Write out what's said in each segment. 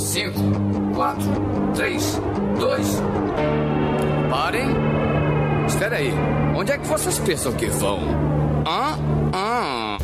5, 4, 3, 2. Parem! Espera aí, onde é que vocês pensam que vão? Hã? Hã?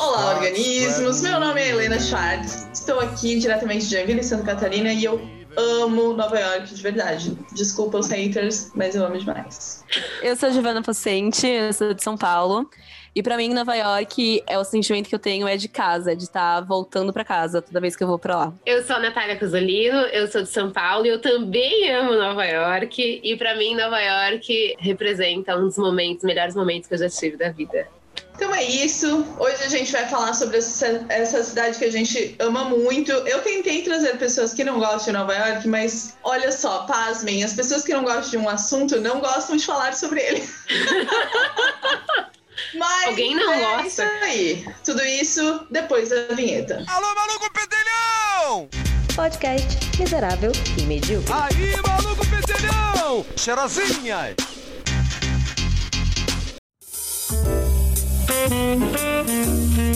Olá, organismos! Meu nome é Helena Schwartz. Estou aqui diretamente de Joinville, Santa Catarina, e eu amo Nova York de verdade. Desculpa os haters, mas eu amo demais. Eu sou Giovana Pocente, eu sou de São Paulo. E pra mim, Nova York é o sentimento que eu tenho é de casa, de estar voltando pra casa toda vez que eu vou pra lá. Eu sou a Natália Cosolino, eu sou de São Paulo e eu também amo Nova York. E pra mim, Nova York representa um dos momentos, melhores momentos que eu já tive da vida. Então é isso. Hoje a gente vai falar sobre essa, essa cidade que a gente ama muito. Eu tentei trazer pessoas que não gostam de Nova York, mas olha só, pasmem, as pessoas que não gostam de um assunto não gostam de falar sobre ele. Mas Alguém não é gosta. isso aí. Tudo isso depois da vinheta. Alô, maluco pedelhão! Podcast miserável e medíocre. Aí, maluco pedelhão! Cheirosinha!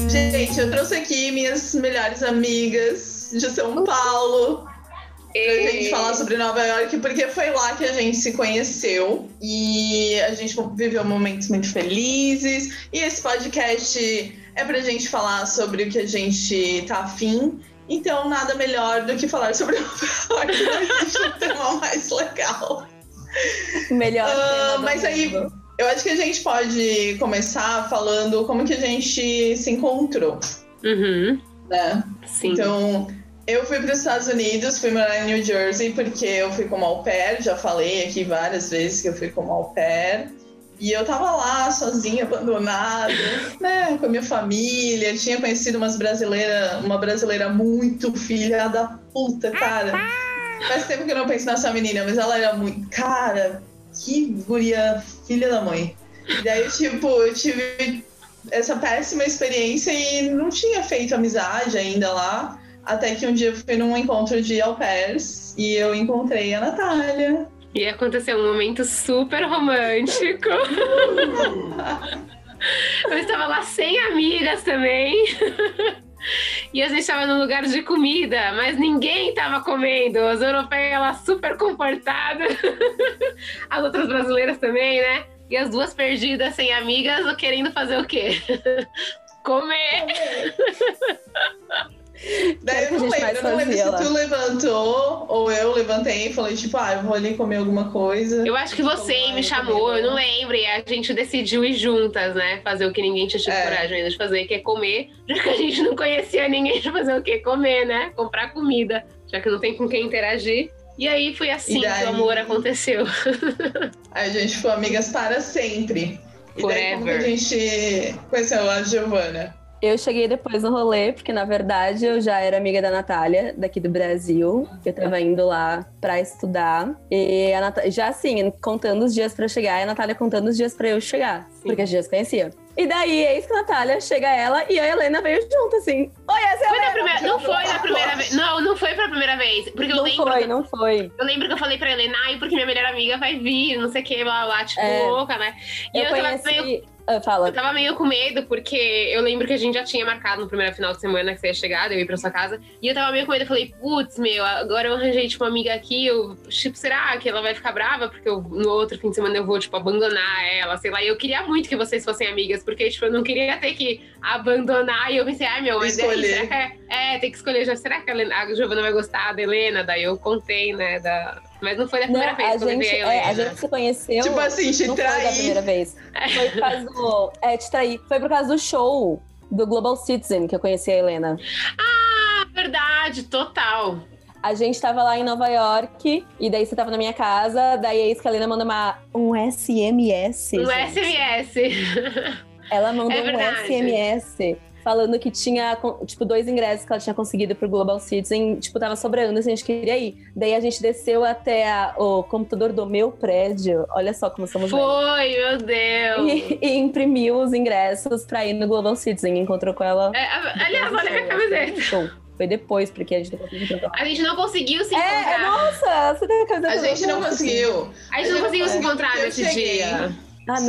Gente, eu trouxe aqui minhas melhores amigas de São Paulo pra gente falar sobre Nova York, porque foi lá que a gente se conheceu e a gente viveu momentos muito felizes. E esse podcast é pra gente falar sobre o que a gente tá afim. Então, nada melhor do que falar sobre Nova York. Não existe um tema mais legal. Melhor. Do mas aí, mundo. Eu acho que a gente pode começar falando como que a gente se encontrou, Uhum, né? sim. Então, eu fui para os Estados Unidos, fui morar em New Jersey porque eu fui como au pair, já falei aqui várias vezes que eu fui como au pair. E eu tava lá, sozinha, abandonada, né, com a minha família. Tinha conhecido umas brasileira, uma brasileira muito filha da puta, cara. Faz tempo que eu não penso nessa menina, mas ela era muito. Cara, que guria filha da mãe. E daí, tipo, eu tive essa péssima experiência e não tinha feito amizade ainda lá. Até que um dia eu fui num encontro de au pairs e eu encontrei a Natália. E aconteceu um momento super romântico. Eu estava lá sem amigas também. E a gente estava num lugar de comida, mas ninguém estava comendo. As europeias lá super comportadas. As outras brasileiras também, né? E as duas perdidas sem amigas, querendo fazer o quê? Comer. Daí que eu não lembro, eu não lembro se tu levantou ou eu levantei e falei, tipo, ah, eu vou ali comer alguma coisa. Eu acho que você Como me chamou, também, eu não lembro, e a gente decidiu ir juntas, né? Fazer o que ninguém tinha tido É. coragem ainda de fazer, que é comer, já que a gente não conhecia ninguém de fazer o quê? Comer, né? Comprar comida, já que não tem com quem interagir. E aí foi assim E que daí? o amor aconteceu. Aí a gente foi amigas para sempre. E daí como que a Forever. gente conheceu a Giovana? Eu cheguei depois no rolê, porque na verdade eu já era amiga da Natália, daqui do Brasil. Eu tava indo lá pra estudar. E a Natália, já assim, contando os dias pra chegar, e a Natália contando os dias pra eu chegar, porque a gente já se conhecia. E daí, eis que a Natália chega ela e a Helena veio junto, assim. Oi, essa é a Foi na Helena. primeira, não foi na primeira vez. Não, não foi pra primeira vez. Porque eu Não foi, não foi. Eu lembro que eu falei pra Helena, ai, porque minha melhor amiga vai vir, não sei o que, blá blá, tipo, É. louca, né? E Eu, eu, conheci. meio fala. Eu tava meio com medo, porque eu lembro que a gente já tinha marcado no primeiro final de semana que você ia chegar, eu ia pra sua casa. E eu tava meio com medo, eu falei, putz, meu, agora eu arranjei, tipo, uma amiga aqui, eu, tipo, será que ela vai ficar brava? Porque eu, no outro fim de semana eu vou, tipo, abandonar ela, sei lá. E eu queria muito que vocês fossem amigas, porque, tipo, eu não queria ter que abandonar. E eu pensei, ai, meu, mas aí, Escolher. será que é, é, tem que escolher, já, será que a, Helena- a Giovana vai gostar da Helena? Daí eu contei, né, da... Mas não foi da Não, primeira vez a que eu gente, levei a é, a gente se conheceu. Tipo assim, te não foi da trair. primeira vez. Foi por causa do. É, te trair. Foi por causa do show do Global Citizen que eu conheci a Helena. Ah, verdade, total. A gente tava lá em Nova York, e daí você tava na minha casa, daí a que a Helena manda uma, um SMS. No gente. SMS. Ela mandou É um. SMS falando que tinha, tipo, dois ingressos que ela tinha conseguido pro Global Citizen, tipo, tava sobrando, assim, a gente queria ir. Daí a gente desceu até a- o computador do meu prédio, olha só como somos velhos. Foi, meu Deus. E, e imprimiu os ingressos pra ir no Global Citizen. Encontrou com ela. É, aliás, olha a minha camiseta. Show. foi depois, porque a gente não conseguiu se encontrar. A gente não conseguiu se É, encontrar. nossa, você tem a camisa A gente não conseguiu. a gente não conseguiu se encontrar nesse dia. Ah, Sim.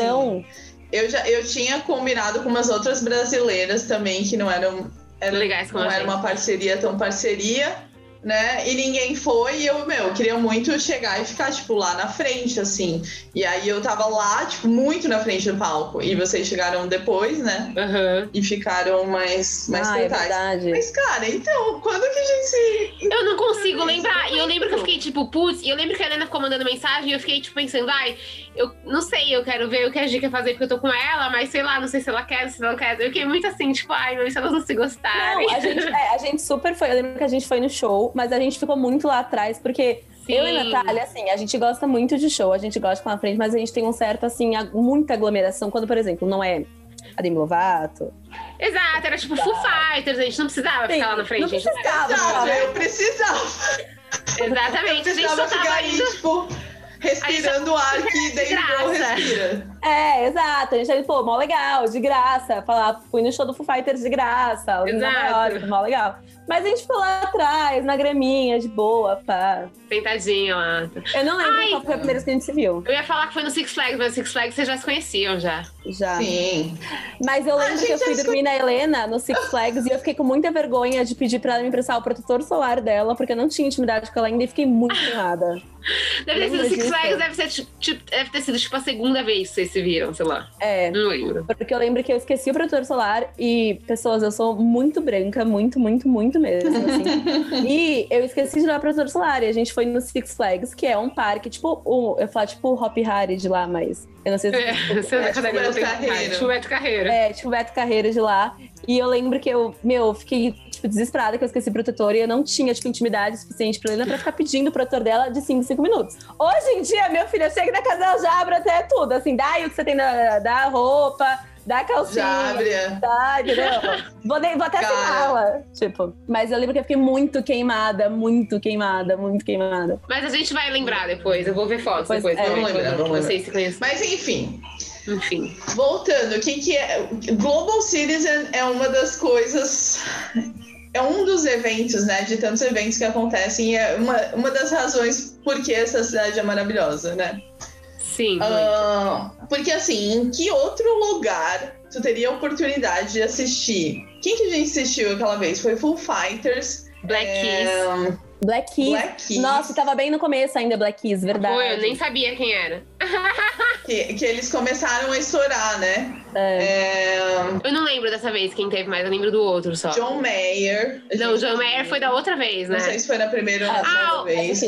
Eu já eu tinha combinado com umas outras brasileiras também que não eram, Legais como não era gente. uma parceria tão parceria, né? E ninguém foi e eu, meu, queria muito chegar e ficar tipo lá na frente assim. E aí eu tava lá, tipo, muito na frente do palco e vocês chegaram depois, né? Aham. E ficaram mais mais ah, é totais. verdade. Mas cara, então, quando que a gente se Eu não consigo lembrar. E eu lembro que eu fiquei tipo, putz, e eu lembro que a Helena ficou mandando mensagem e eu fiquei tipo pensando, ai, eu não sei, eu quero ver o que a Gi quer fazer porque eu tô com ela, mas sei lá, não sei se ela quer, se ela não quer. Eu fiquei muito assim, tipo, ai, mas se elas não se gostarem. Não, a gente, é, a gente super foi. Eu lembro que a gente foi no show, mas a gente ficou muito lá atrás, porque Sim. eu e a Natália, assim, a gente gosta muito de show, a gente gosta de ficar na frente, mas a gente tem um certo, assim, a- muita aglomeração. Quando, por exemplo, não é a Demi Lovato. Exato, era tipo Foo Fighters, a gente não precisava Sim, ficar lá na frente. não a gente precisava, Exato, cara. eu precisava. Exatamente, a gente precisava só ficar tava aí, tipo, respirando o ar que de David Grohl respira. É, exato. A gente aí, pô, mó legal, de graça. Falar, fui no show do Foo Fighters de graça, Nova Exato. York, mó legal. Mas a gente ficou lá atrás, na graminha, de boa, pá. Sentadinho lá. Eu não lembro Ai. qual foi a primeira vez que a gente se viu. Eu ia falar que foi no Six Flags, mas Six Flags vocês já se conheciam já. Já. Sim. Mas eu Ah, lembro que eu fui dormir na Helena, no Six Flags, e eu fiquei com muita vergonha de pedir pra ela me emprestar o protetor solar dela, porque eu não tinha intimidade com ela ainda e fiquei muito errada. Deve ter sido Six? Flags, deve, ser, ti- tipo, deve ter sido tipo a segunda vez que vocês se viram, sei lá. É. Não lembro. Porque eu lembro que eu esqueci o protetor solar e, pessoas, eu sou muito branca, muito, muito, muito mesmo, assim. e eu esqueci de dar o protetor solar e a gente foi no Six Flags, que é um parque, tipo, o, eu falo tipo o Hop Harry de lá, mas eu não sei se... É, você É, é, tipo Beto Carreiro. Tipo Beto Carreiro. É, tipo, Beto Carreira de lá. E eu lembro que eu, meu, eu fiquei, tipo, desesperada que eu esqueci o protetor e eu não tinha, tipo, intimidade suficiente pra Helena pra ficar pedindo o protetor dela de 5 em 5 minutos. Hoje em dia, meu filho, eu chego na casa dela, já abro até tudo. Assim, dá aí o que você tem da, da roupa, dá a calcinha. Jábria. Tá, entendeu? vou, nem- vou até assiná-la. Tipo, mas eu lembro que eu fiquei muito queimada, muito queimada, muito queimada. Mas a gente vai lembrar depois. Eu vou ver fotos Depois- depois. é. Vamos lembrar, vamos Vocês se conhecem. Mas enfim, Enfim. voltando, o que, que é. Global Citizen é uma das coisas. É um dos eventos, né? De tantos eventos que acontecem. E é uma, uma das razões por que essa cidade é maravilhosa, né? Sim. muito. Porque assim, em que outro lugar tu teria a oportunidade de assistir? Quem que a gente assistiu aquela vez? Foi Full Fighters. Black Keys. é, Black Keys. Black Keys. Nossa, tava bem no começo ainda, Black Keys, verdade. Foi, eu nem sabia quem era. que, que eles começaram a estourar, né? É. É, Eu não lembro dessa vez quem teve mais, eu lembro do outro só. John Mayer. Não, John Mayer foi da outra vez, né? Não sei se foi na primeira ou na Ah, segunda vez.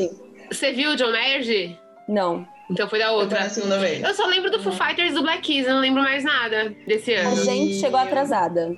Você viu o John Mayer, Gi? não. Então foi da Foi outra. na segunda vez. Eu só lembro do Foo Fighters do Black Keys, eu não lembro mais nada desse A ano. gente chegou atrasada.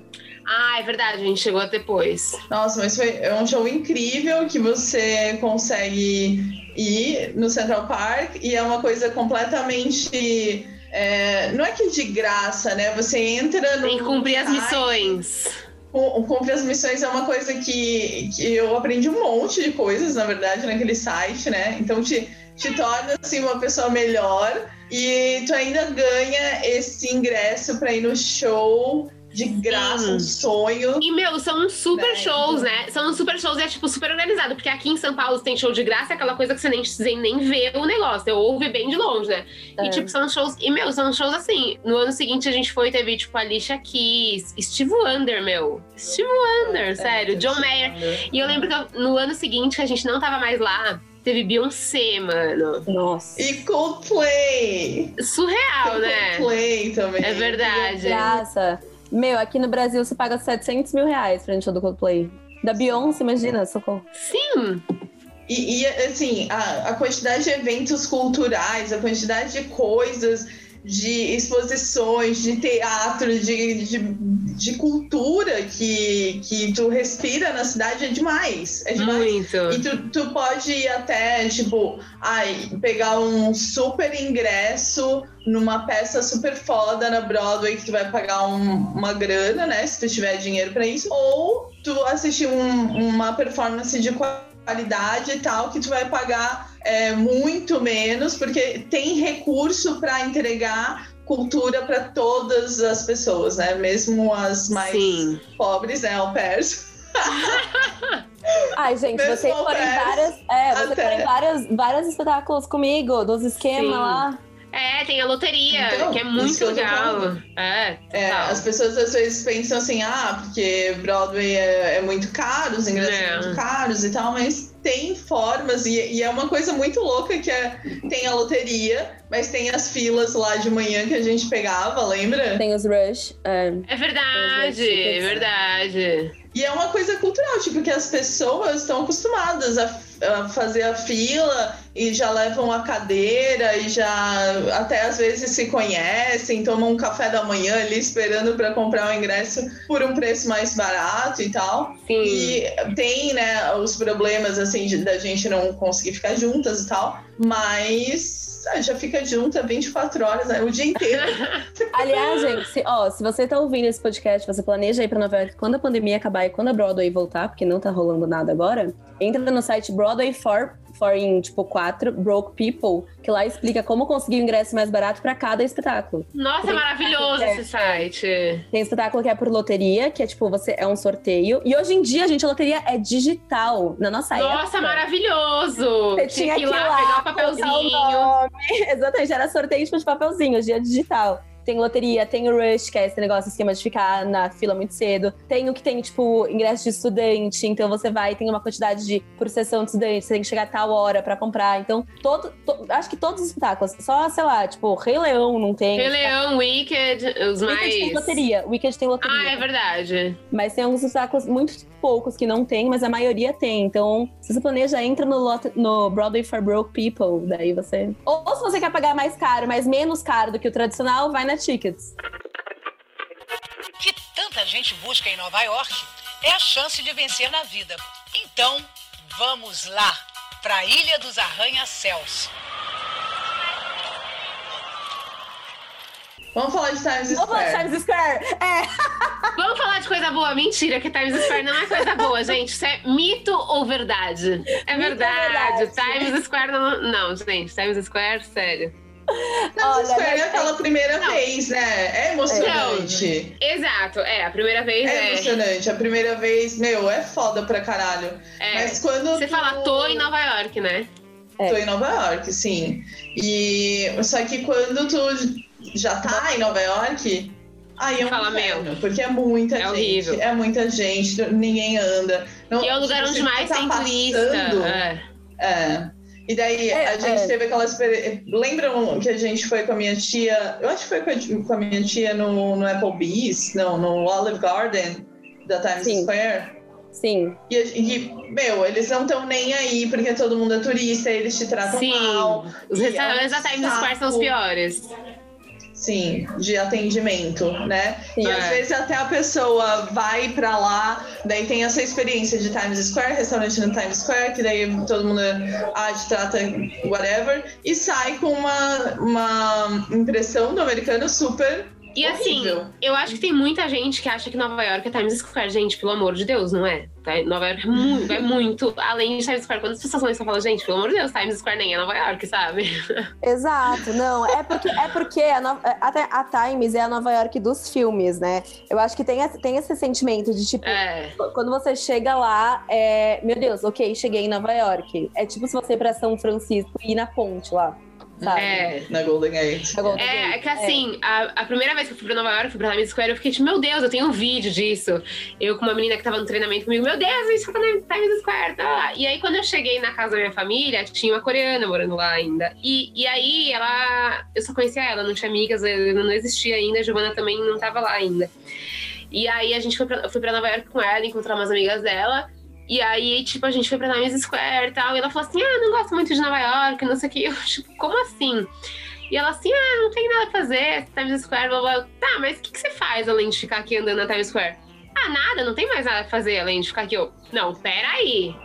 Ah, é verdade, a gente chegou depois. Nossa, mas foi é um show incrível que você consegue ir no Central Park e é uma coisa completamente. é, não é que de graça, né? Você entra no. Tem que cumprir as missões. cu- Cumprir as missões é uma coisa que, que eu aprendi um monte de coisas, na verdade, naquele site, né? Então te, te torna assim, uma pessoa melhor e tu ainda ganha esse ingresso para ir no show de graça, um sonho. E, meu, são super Né, shows, né? São super shows e é, tipo, super organizado. Porque aqui em São Paulo tem show de graça, é aquela coisa que você nem, nem vê o negócio. Você ouve bem de longe, né? É. E, tipo, são shows... E, meu, são shows assim. No ano seguinte, a gente foi e teve, tipo, Alicia Keys, Steve Wonder, meu. Steve Wonder, sério. John Mayer. E eu lembro que no ano seguinte, que a gente não tava mais lá, teve Beyoncé, mano. Nossa. E Coldplay. Surreal, Tem né? Coldplay também. É verdade. Graça. Meu, aqui no Brasil você paga 700 mil reais pra gente show do Coldplay. Da Beyoncé, imagina, socorro. Sim. E, e, assim, a, a quantidade de eventos culturais, a quantidade de coisas, de exposições, de teatro, de, de, de cultura que, que tu respira na cidade é demais. É demais. Muito. E tu, tu pode ir até, tipo, ai, pegar um super ingresso numa peça super foda na Broadway que tu vai pagar um- uma grana, né? Se tu tiver dinheiro pra isso. Ou tu assistir um- uma performance de qualidade e tal, que tu vai pagar é, muito menos, porque tem recurso pra entregar cultura pra todas as pessoas, né? Mesmo as mais Sim. pobres, né? Au pairs. Ai, gente, Mesmo vocês ao foram em várias. É, vocês até. foram em várias, vários espetáculos comigo, dos esquemas lá. É, tem a loteria, Então, que é muito legal. É, É, as pessoas às vezes pensam assim, ah, porque Broadway é, é muito caro, os ingressos É. são muito caros e tal, mas tem formas, e, e é uma coisa muito louca que é, tem a loteria, mas tem as filas lá de manhã que a gente pegava, lembra? Tem os Rush. é. É verdade, é verdade. E é uma coisa cultural, tipo, que as pessoas estão acostumadas a, fazer a fila e já levam a cadeira e já até às vezes se conhecem, tomam um café da manhã ali esperando para comprar o ingresso por um preço mais barato e tal. Sim. E tem, né, os problemas assim de- da gente não conseguir ficar juntas e tal, mas já fica junta 24 horas, né, o dia inteiro. Aliás, gente, se, ó, se você tá ouvindo esse podcast, você planeja ir pra Nova York quando a pandemia acabar e quando a Broadway voltar, porque não tá rolando nada agora, entra no site Broadway for, for in, tipo, 4, Broke People, que lá explica como conseguir o ingresso mais barato pra cada espetáculo. Nossa, é maravilhoso É. esse site. Tem espetáculo que é por loteria, que é tipo, você é um sorteio. E hoje em dia, gente, a loteria é digital. Na nossa Nossa, época. maravilhoso! Você tinha que ir lá, pegar o o papelzinho. nome. Exatamente, era sorteio tipo de papelzinho, hoje é digital. Tem loteria, tem o Rush, que é esse negócio, esquema de ficar na fila muito cedo. Tem o que tem, tipo, ingresso de estudante. Então você vai, tem uma quantidade de por sessão de estudante, você tem que chegar a tal hora pra comprar. Então, todo, to- acho que todos os espetáculos, só, sei lá, tipo, Rei Leão não tem. Rei Leão, Wicked, os Wicked tem mais. loteria. Wicked tem loteria. Ah, é verdade. Mas tem alguns espetáculos muito poucos que não tem, mas a maioria tem. Então, se você planeja, entra no, lot- no Broadway for Broke People. Daí você. Ou, ou se você quer pagar mais caro, mas menos caro do que o tradicional, vai na Tickets. que tanta gente busca em Nova York é a chance de vencer na vida. Então, vamos lá, para a Ilha dos Arranha-Céus. Vamos falar de Times Vamos lá, Square. Times Square! É! Vamos falar de coisa boa? Mentira, que Times Square não é coisa boa, gente. Isso é mito ou verdade? É verdade. verdade? Times Square não. Não, gente, Times Square, sério. Times Olha, Square mas é aquela primeira Não. vez, né? É emocionante. Exato, é, a primeira vez É é. emocionante. A primeira vez, meu, é foda pra caralho. é. Mas quando. Você tu- fala, tô em Nova York, né? É. Tô em Nova York, sim. E só que quando tu já tá em Nova York, aí é um Fala, inferno, porque é muita É gente, horrível. é muita gente, ninguém anda. Não, Que é o lugar onde mais tá tem turista. É. É. E daí É, a gente é. teve aquela experiência. Lembram que a gente foi com a minha tia? Eu acho que foi com a, minha tia no, no Applebee's, não, no Olive Garden da Times Sim. Square. Sim. E, e, meu, eles não estão nem aí porque todo mundo é turista, eles te tratam Sim. mal. Os E é um restaurantes da Times Square são os piores. Sim, de atendimento, né? Sim. E É. às vezes até a pessoa vai pra lá, daí tem essa experiência de Times Square, restaurante no Times Square, que daí todo mundo ah, te trata whatever, e sai com uma, uma impressão do americano super E assim, eu acho que tem muita gente que acha que Nova York é Times Square. Gente, pelo amor de Deus, não é? Tá? Nova York é muito, é muito além de Times Square. Quando as pessoas eu falo, gente, pelo amor de Deus, Times Square nem é Nova York, sabe? Exato, não, é porque, é porque a, no- até a Times é a Nova York dos filmes, né? Eu acho que tem, esse- tem esse sentimento de tipo, É. quando você chega lá, é, meu Deus, ok, cheguei em Nova York. É tipo se você ir pra São Francisco e ir na ponte lá, sabe? É. na Golden Gate. Na Golden É, é Gate. que assim, a, a primeira vez que eu fui pra Nova York, fui pra Times Square, eu fiquei tipo, meu Deus, eu tenho um vídeo disso. Eu com uma menina que tava no treinamento comigo, meu Deus, isso tá na Times Square, tá? E aí, quando eu cheguei na casa da minha família, tinha uma coreana morando lá ainda. E, e aí, ela. Eu só conhecia ela, não tinha amigas, ela não existia ainda, a Giovana também não tava lá ainda. E aí, a gente foi pra, eu fui pra Nova York com ela, encontrar umas amigas dela. E aí, tipo, a gente foi pra Times Square e tal. E ela falou assim: Ah, não gosto muito de Nova York, não sei o que. Eu, tipo, como assim? E ela assim, ah, não tem nada a fazer, Times Square, blá blá. Tá, mas o que, que você faz além de ficar aqui andando na Times Square? Ah, nada, não tem mais nada a fazer além de ficar aqui. Eu, não, peraí.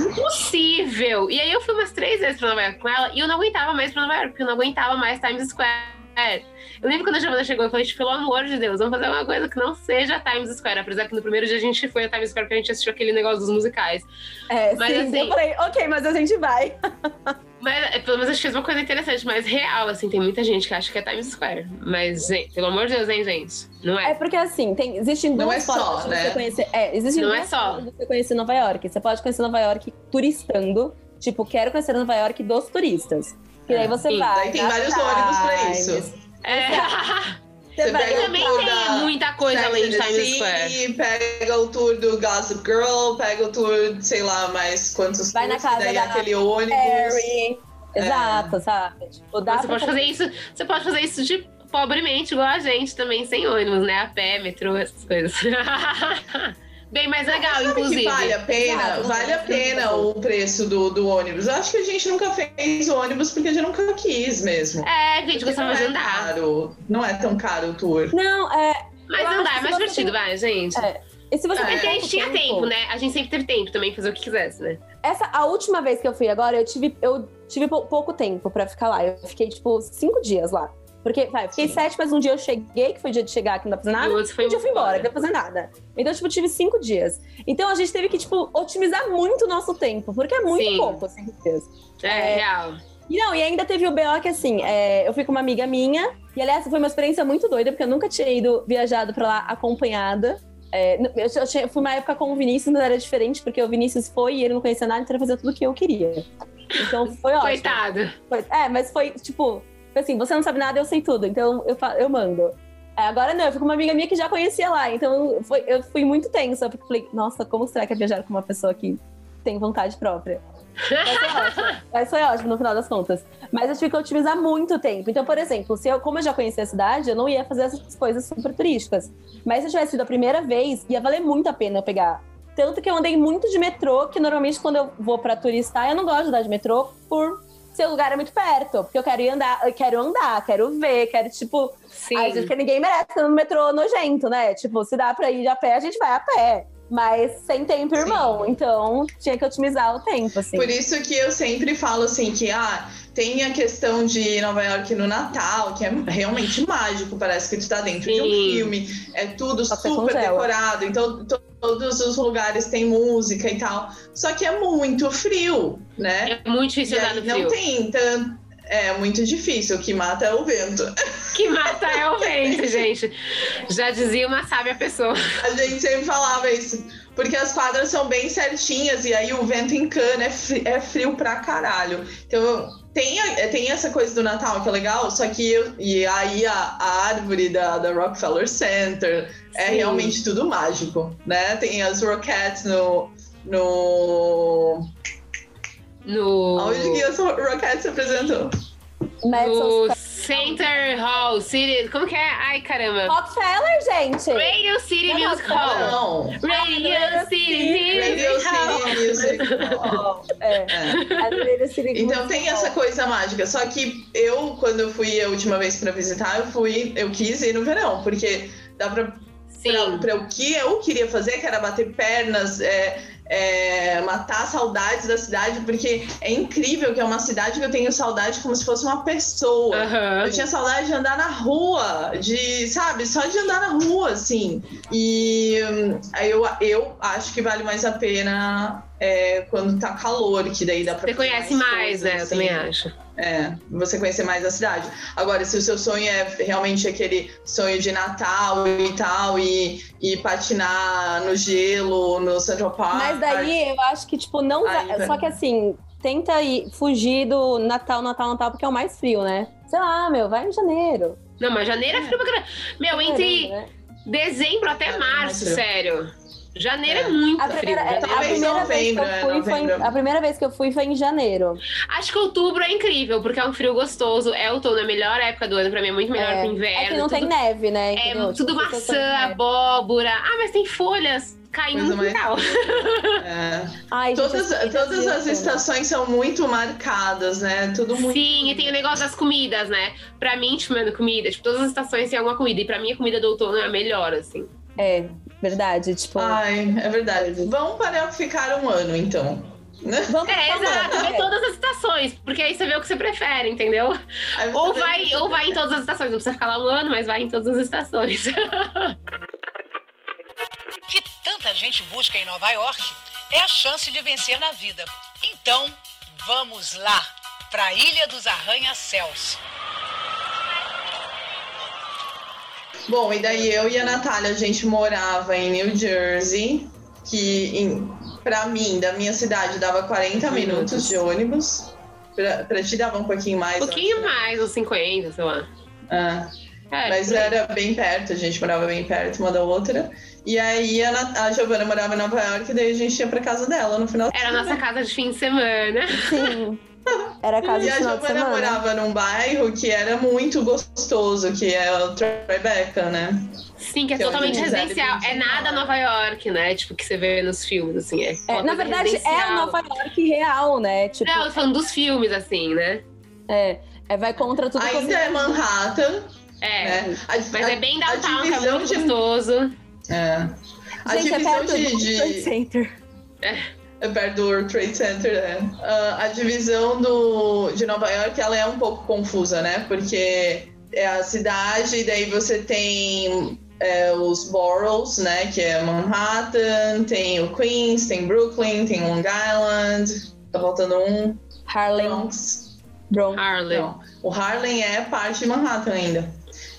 Impossível! E aí eu fui umas três vezes pra Nova York com ela e eu não aguentava mais pra Nova York, porque eu não aguentava mais Times Square. É, eu lembro quando a Giovana chegou, eu falei, tipo, pelo amor de Deus, vamos fazer uma coisa que não seja Times Square. Apesar que no primeiro dia a gente foi a Times Square porque a gente assistiu aquele negócio dos musicais. É, Mas sim, assim- eu falei, ok, mas a gente vai. Mas é, pelo menos a gente fez uma coisa interessante, mas real, assim, tem muita gente que acha que é Times Square. Mas, gente, pelo amor de Deus, hein, gente? Não É é. porque assim, tem, existem Não duas é só, formas de né? você conhecer. É, existem Não duas é só. formas de você conhecer Nova York. Você pode conhecer Nova York turistando. Tipo, quero conhecer Nova York dos turistas. Que daí você Sim, vai. Daí tem vários ônibus pra isso. É. Você pega o Também tem da muita coisa além de Times Square. City, Pega o tour do Gossip Girl, pega o tour, sei lá, mais quantos Vai na casa daí da aquele ônibus. Harry. Exato, sabe? Tipo, dá Você pode fazer isso, você pode fazer isso de pobremente, igual a gente também, sem ônibus, né? A pé, metrô, essas coisas. Bem mais legal, Sabe inclusive. que vale a pena? Exato, vale a pena o preço do, do ônibus. Eu acho que a gente nunca fez ônibus porque a gente nunca quis mesmo. É, a gente Porque gostava de é andar. caro. Não é tão caro o tour. Não, é. Mas andar é mais você divertido, vai, gente. É. E se você É, tem É que a gente tinha tempo, né? A gente sempre teve tempo também, fazer o que quisesse, né? Essa, a última vez que eu fui agora, eu tive, eu tive pou- pouco tempo pra ficar lá. Eu fiquei, tipo, cinco dias lá. Porque, vai, fiquei Sim. sete, mas um dia eu cheguei, que foi o dia de chegar, que não dá pra fazer E nada. outro foi um dia eu fui embora, que não dá pra fazer nada. Então, tipo, tive cinco dias. Então, a gente teve que, tipo, otimizar muito o nosso tempo, porque é muito Sim. pouco, cinco dias. É, É. real. E não, e ainda teve o BO que, assim, é, eu fui com uma amiga minha, e aliás, foi uma experiência muito doida, porque eu nunca tinha ido viajado pra lá acompanhada. É, eu, eu tinha- fui uma época com o Vinícius, mas era diferente, porque o Vinícius foi e ele não conhecia nada, então ele fazia tudo o que eu queria. Então foi ótimo. Coitado. Foi- é, mas foi tipo, assim, você não sabe nada, eu sei tudo, então eu, eu mando. É, agora não, eu fui com uma amiga minha que já conhecia lá, então foi- eu fui muito tensa, porque falei, nossa, como será que é viajar com uma pessoa que tem vontade própria? Mas foi ótimo, mas foi ótimo no final das contas. Mas eu tive que otimizar muito tempo. Então, por exemplo, se eu, como eu já conhecia a cidade, eu não ia fazer essas coisas super turísticas. Mas se eu tivesse ido a primeira vez, ia valer muito a pena eu pegar. Tanto que eu andei muito de metrô, que normalmente quando eu vou pra turistar, eu não gosto de andar de metrô por ser o lugar é muito perto. Porque eu quero ir andar, eu quero andar, quero ver, quero, tipo. Sim. Gente, porque ninguém merece no metrô nojento, né? Tipo, se dá pra ir a pé, a gente vai a pé. Mas sem tempo, Sim. irmão. Então tinha que otimizar o tempo, assim. Por isso que eu sempre falo assim que ah, tem a questão de Nova York no Natal, que é realmente mágico, parece que tu tá dentro de um Sim. filme, é tudo Só super decorado, então todos os lugares têm música e tal. Só que é muito frio, né? É muito difícil andar no não frio. tem tanto. É muito difícil, o que mata é o vento. Que mata é o vento, gente. Já dizia uma sábia pessoa. A gente sempre falava isso. Porque as quadras são bem certinhas e aí o vento encana, é frio, é frio pra caralho. Então tem, a- tem essa coisa do Natal que é legal, só que eu- e aí a, a árvore da, da Rockefeller Center é Sim. realmente tudo mágico, né? Tem as Rockettes no. no... No, Onde que as Rockettes se apresentam? Madison no Center Hall City. Como que é? Ai, caramba. Rockefeller, gente! Radio City Não, Music não. Hall. Não. Radio City Radio Music Hall. City Music Hall. É. É. City Então tem essa coisa mágica. Só que eu, quando eu fui a última vez pra visitar, eu fui, eu quis ir no verão, porque dá pra, pra, Sim. pra o que eu queria fazer, que era bater pernas, é, é, matar saudades da cidade, porque é incrível que é uma cidade que eu tenho saudade como se fosse uma pessoa. Aham. Eu tinha saudade de andar na rua, de, sabe, só de andar na rua, assim. E aí eu, eu acho que vale mais a pena é, quando tá calor, que daí dá pra Você conhece mais, coisas, né? Eu assim. também acho. É, você conhecer mais a cidade. Agora, se o seu sonho é realmente aquele sonho de Natal e tal, e, e patinar no gelo, no Central Park. Mas daí eu acho que, tipo, não. Aí, vai-. Só que assim, tenta ir, fugir do Natal, Natal, Natal, porque é o mais frio, né? Sei lá, meu, vai em janeiro. Não, mas janeiro é frio pra caramba. Meu, entre Né? dezembro até É, março, sério. Janeiro é, É. muito A frio. primeira, a Janeiro é Talvez primeira vez que novembro, eu é, fui foi em- novembro. a primeira vez que eu fui foi em janeiro. Acho que outubro é incrível, porque é um frio gostoso. É outono, é a melhor época do ano, pra mim é muito melhor É, que o inverno. É que não tudo, tem neve, né? É tudo Tipo, pessoas maçã, abóbora. Ah, mas tem folhas caindo no mais- quintal. É. Ai, Todas, todas as estações são muito marcadas, né? Tudo muito. Sim, e tem o negócio das comidas, né? Pra mim, tipo, mano, comida. Tipo, todas as estações têm alguma comida. E pra mim, a comida do outono é a melhor, assim. É, verdade. Tipo, Ai, é verdade. Vamos para ficar um ano, então. Né? Vamos É, exato, é. todas as estações, porque aí você vê o que você prefere, entendeu? Ou vai, ou vai em todas as estações, não precisa ficar lá um ano, mas vai em todas as estações. que tanta gente busca em Nova York é a chance de vencer na vida. Então, vamos lá para a Ilha dos Arranha-Céus. Bom, e daí eu e a Natália, a gente morava em New Jersey, que em, pra mim, da minha cidade, dava 40 minutos de ônibus. Pra, pra ti dava um pouquinho mais. Um pouquinho mais, uns 50, sei lá. Ah, É, mas aí. era bem perto, a gente morava bem perto uma da outra. E aí a, Nat- a Giovana morava em Nova York, e daí a gente ia pra casa dela no final Era a nossa casa de fim de semana. Sim. Era a casa E de a Giovana semana. morava num bairro que era muito gostoso, que é o Tribeca, né? Sim, que é Que é totalmente residencial. É nada Nova York, né? Tipo, que você vê nos filmes, assim. É, É, na verdade, é a residencial. Nova York real, né? Tipo, Não, eu tô falando dos filmes, assim, né? é, é, vai contra tudo Ainda você é Manhattan, É. né? A- Mas a- é bem downtown, que é muito de- gostoso. É. A Gente, é divisão perto de, do de- Center. É perto do World Trade Center, é. Ah, a divisão do, de Nova York, ela é um pouco confusa, né? Porque é a cidade, e daí você tem é, os boroughs, né? Que é Manhattan, tem o Queens, tem Brooklyn, tem Long Island, tá faltando um, Harlem, Bronx. Bronx. Harlem. Não, o Harlem é parte de Manhattan ainda.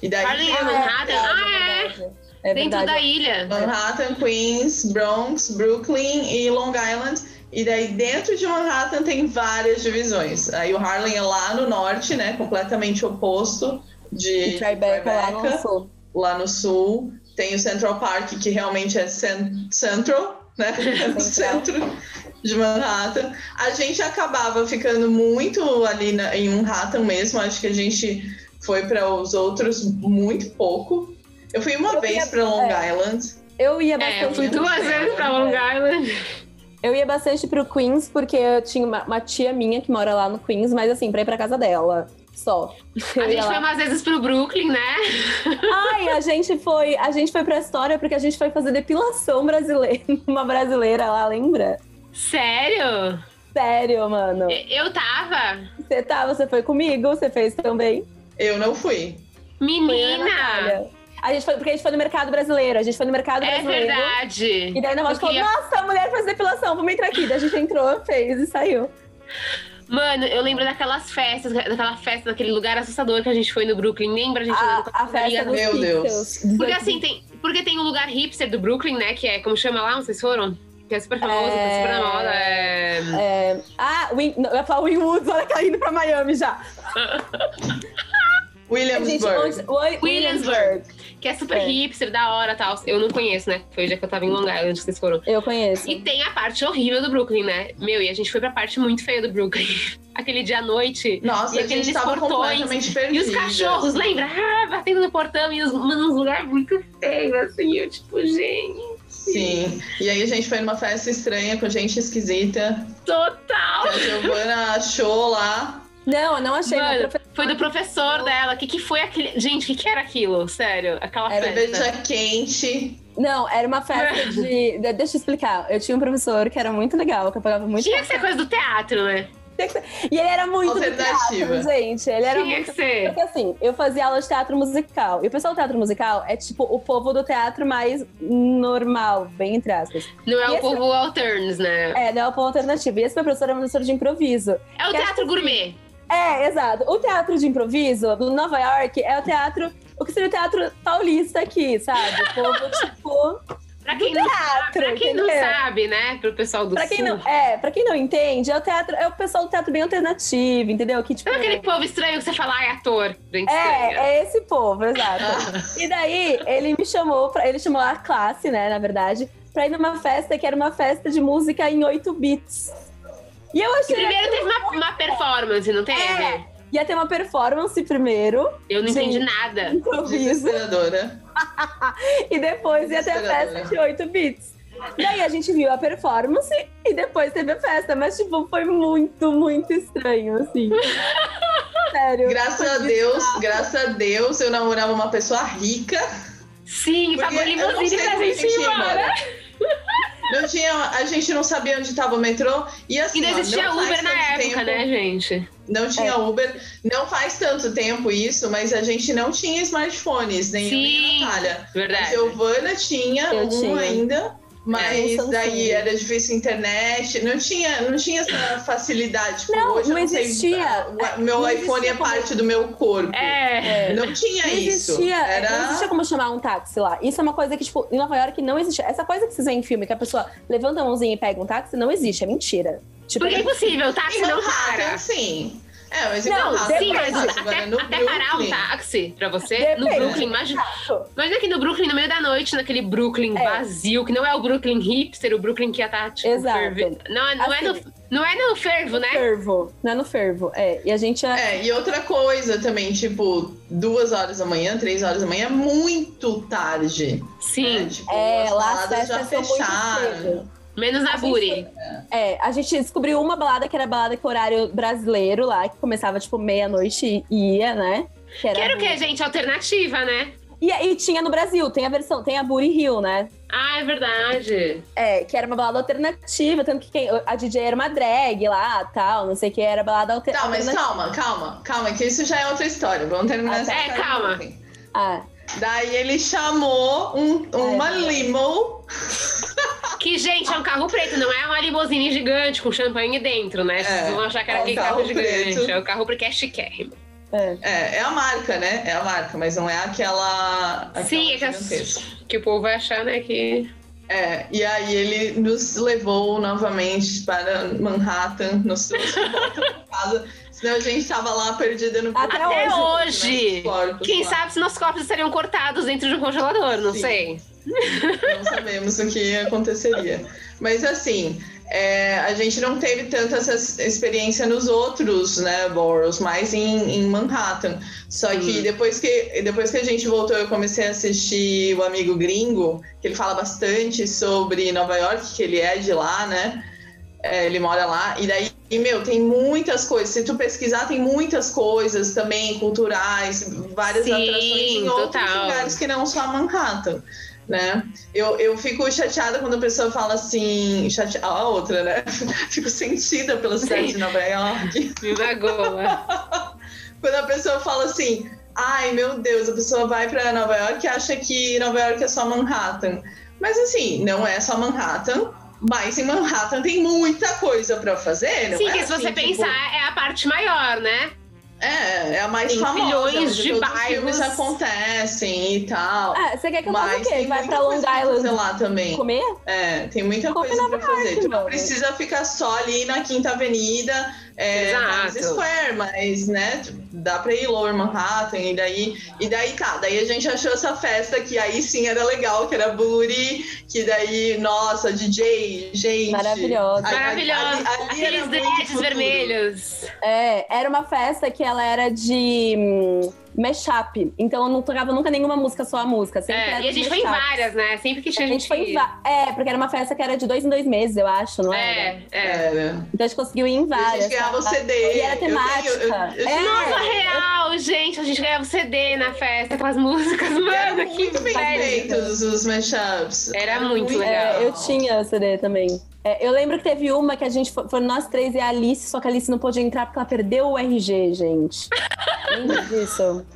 E daí Harlem é Ah, Manhattan? Ah, é. É Dentro verdade. da ilha. Manhattan, Queens, Bronx, Brooklyn e Long Island. E daí dentro de Manhattan tem várias divisões. Aí o Harlem é lá no norte, né? Completamente oposto de E Tribeca lá no Tribeca, sul. lá no sul. Tem o Central Park, que realmente é cen- Central, né? Central. centro de Manhattan. A gente acabava ficando muito ali na- em Manhattan mesmo. Acho que a gente foi para os outros muito pouco. Eu fui uma Eu vez ia- para Long é. Island. Eu ia É, bastante. eu fui duas vezes pra Long Island. Eu ia bastante pro Queens, porque eu tinha uma, uma tia minha que mora lá no Queens, mas assim, pra ir pra casa dela. Só. A Eu ia gente lá. foi umas vezes pro Brooklyn, né? Ai, a gente foi. A gente foi pra história porque a gente foi fazer depilação brasileira. Uma brasileira lá, lembra? Sério? Sério, mano. Eu tava. Você tá, você foi comigo, você fez também. Eu não fui. Foi a Menina! A gente foi, porque a gente foi no mercado brasileiro. A gente foi no mercado É brasileiro. verdade. E daí na voz falou: queria- Nossa, a mulher faz depilação, vamos entrar aqui. Daí a gente entrou, fez e saiu. Mano, eu lembro daquelas festas, daquela festa, daquele lugar assustador que a gente foi no Brooklyn. Lembra a gente A, a festa dos Meu Deus. Porque assim, tem, porque tem um lugar hipster do Brooklyn, né? Que é, como chama lá, vocês foram? Que é super famoso, É. tá super na moda. É... É, ah, Win, não, eu ia falar Winwoods, olha que ela indo pra Miami já. Gente, Williamsburg. Williamsburg. Que é super É. hipster, da hora e tal. Eu não conheço, né? Foi o dia que eu tava em Long Island que vocês foram. Eu conheço. E tem a parte horrível do Brooklyn, né? Meu, e a gente foi pra parte muito feia do Brooklyn. Aquele dia à noite. Nossa, E a gente aqueles tava portões, E os cachorros, lembra? Ah, batendo no portão e os, mano, uns lugares muito feios, assim. Eu, tipo, gente. Sim. E aí a gente foi numa festa estranha com gente esquisita. Total! Que a Giovana achou lá. Não, eu não achei. Mano, foi do professor dela. O que, que foi aquele. Gente, o que, que era aquilo? Sério, aquela Era festa. Cerveja quente. Não, era uma festa de. de- Deixa eu explicar. Eu tinha um professor que era muito legal, que eu pagava muito. Tinha que ser coisa do teatro, né? E ele era muito teatro, gente. Ele era Tinha muito. que ser. Porque assim, eu fazia aula de teatro musical. E o pessoal do teatro musical é tipo o povo do teatro mais normal, bem entre aspas. Não é E o povo alterns, né? É, não é o povo alternativo. E esse meu professor é um professor de improviso. É o teatro assim, gourmet. É, exato. O teatro de improviso do Nova York é o teatro. O que seria o teatro paulista aqui, sabe? O povo, tipo. Pra quem, não, teatro, pra quem não sabe, né? Pro pessoal do Pra quem sul. não, é, pra quem não entende, é o teatro, é o pessoal do teatro bem alternativo, entendeu? Que, tipo, Sabe aquele povo estranho que você fala, ai, ator? Gente estranha. é, é esse povo, exato. e daí ele me chamou, pra, ele chamou a classe, né, na verdade, pra ir numa festa que era uma festa de música em 8 bits. E eu E achei. primeiro teve uma, uma performance, não teve? É. Ia ter uma performance primeiro, Eu não entendi nada. improviso, e depois ia ter a festa de 8 bits. Daí a gente viu a performance e depois teve a festa, mas tipo, foi muito, muito estranho, assim. Sério. Graças a Deus, graças a Deus, eu namorava uma pessoa rica. Sim, pagou limusine pra gente ir ia embora. Não tinha, a gente não sabia onde estava o metrô. E assim, E não ó, existia não faz Uber na tanto época, tempo- né, gente? Não tinha Uber. Não faz tanto tempo isso, mas a gente não tinha smartphones, nem eu nem Sim, a Natália. A Verdade. Giovana tinha Eu um tinha. ainda, mas Samsung. daí era difícil internet, não tinha, não tinha essa facilidade. Tipo, Não, hoje eu não sei, existia. o meu Não iPhone é como- parte do meu corpo. É. Não tinha Não isso. existia, Era... não existia como chamar um táxi lá. Isso é uma coisa que, tipo, em Nova York não existia. Essa coisa que vocês veem em filme, que a pessoa levanta a mãozinha e pega um táxi, não existe, é mentira. Tipo, Porque é impossível, o táxi não para. sim. É, mas Não, Manhattan, Sim, mas agora até, no até parar um táxi pra você, no Depende. Brooklyn, imagina, imagina aqui no Brooklyn, no meio da noite, naquele Brooklyn É. vazio, que não é o Brooklyn hipster, o Brooklyn que ia estar, tipo, Exato. ferve- Não, é- não, é Assim. no, não é no fervo, né? fervo. Não é no fervo. É. E a gente é. É, e outra coisa também, tipo, duas horas da manhã, três horas da manhã, é muito tarde. né? Sim, Tipo, É, as lá as já fecharam. Menos na A gente Buri. É, a gente descobriu uma balada que era a balada com horário brasileiro lá, que começava tipo meia-noite e ia, né? Que era Quero o Buri. que, gente? Alternativa, né? E aí tinha no Brasil, tem a versão, tem a Booty Hill, né? Ah, é verdade. É, que era uma balada alternativa, tanto que quem- a DJ era uma drag lá, tal, não sei o que, era balada alter, Tá, mas alternativa. calma, calma, calma, que isso já é outra história. Vamos terminar Ah, essa é, história calma. Ah, Daí ele chamou um- uma É. limo. Que, gente, é um carro preto, não é uma limusine gigante com champanhe dentro, né? Vocês É, vão achar que era é um aquele carro, carro gigante. preto. É o carro porque é chiquérrimo. é. É, é a marca, né? É a marca, mas não é aquela. aquela Sim, é que, que o povo vai achar, né, que... É, e aí ele nos levou novamente para Manhattan, nos trouxe de volta para casa. Senão a gente tava lá perdida no Até Até hoje, hoje! nossos corpos Quem lá. sabe se nossos corpos estariam cortados dentro de um congelador, não Sim. sei. Não sabemos o que aconteceria. Mas assim, é, a gente não teve tanta essa experiência nos outros, né, boroughs, mais em, em Manhattan. Só que Hum. depois que depois que a gente voltou, eu comecei a assistir o Amigo Gringo, que ele fala bastante sobre Nova York, que ele é de lá, né? É, ele mora lá, e daí, e, meu, tem muitas coisas. Se tu pesquisar, tem muitas coisas também culturais, várias Sim, atrações em outros total. lugares que não só Manhattan, né? Eu, eu fico chateada quando a pessoa fala assim. Chate... Ah, a outra, né? Fico sentida pela cidade Sim. de Nova York. Me magoa. Quando a pessoa fala assim. Ai, meu Deus, a pessoa vai pra Nova York e acha que Nova York é só Manhattan. Mas assim, não é só Manhattan. Mas em Manhattan tem muita coisa pra fazer, não Sim, é que se você assim, tipo, pensar, é a parte maior, né? É, é a mais Tem famosa. milhões de todos os filmes bairros. acontecem e tal. Ah, você quer que eu faça o quê? Vai pra Long Island lá também. comer? É, tem muita Come coisa pra fazer. Tu não mano. precisa ficar só ali na Quinta Avenida, é, Exato. Times Square, mas, né, dá pra ir Lower Manhattan, e daí, e daí tá, daí a gente achou essa festa que aí sim era legal, que era Booty, que daí, nossa, DJ, gente. Maravilhosa. Ali- Maravilhosa. ali- ali era Aqueles dreads vermelhos. É, era uma festa que ela era de hum, mashup. Então eu não tocava nunca nenhuma música, só a música. Sempre É, era e a gente foi em várias, né? Sempre que A tinha gente foi em É, porque era uma festa que era de dois em dois meses, eu acho, não era? É, é. Era. Então a gente conseguiu ir em E a várias. gente ganhava o? CD. E era Eu tenho- temática. eu- eu- É, Nossa, real, gente. A gente ganhava o CD na festa com as músicas. Mano, Eram que muito bem feitos os mashups. Era muito legal. É, eu tinha o CD também. É, eu lembro que teve uma que a gente foi, foram nós três e a Alice, só que a Alice não pôde entrar porque ela perdeu o RG, gente. Lembra disso?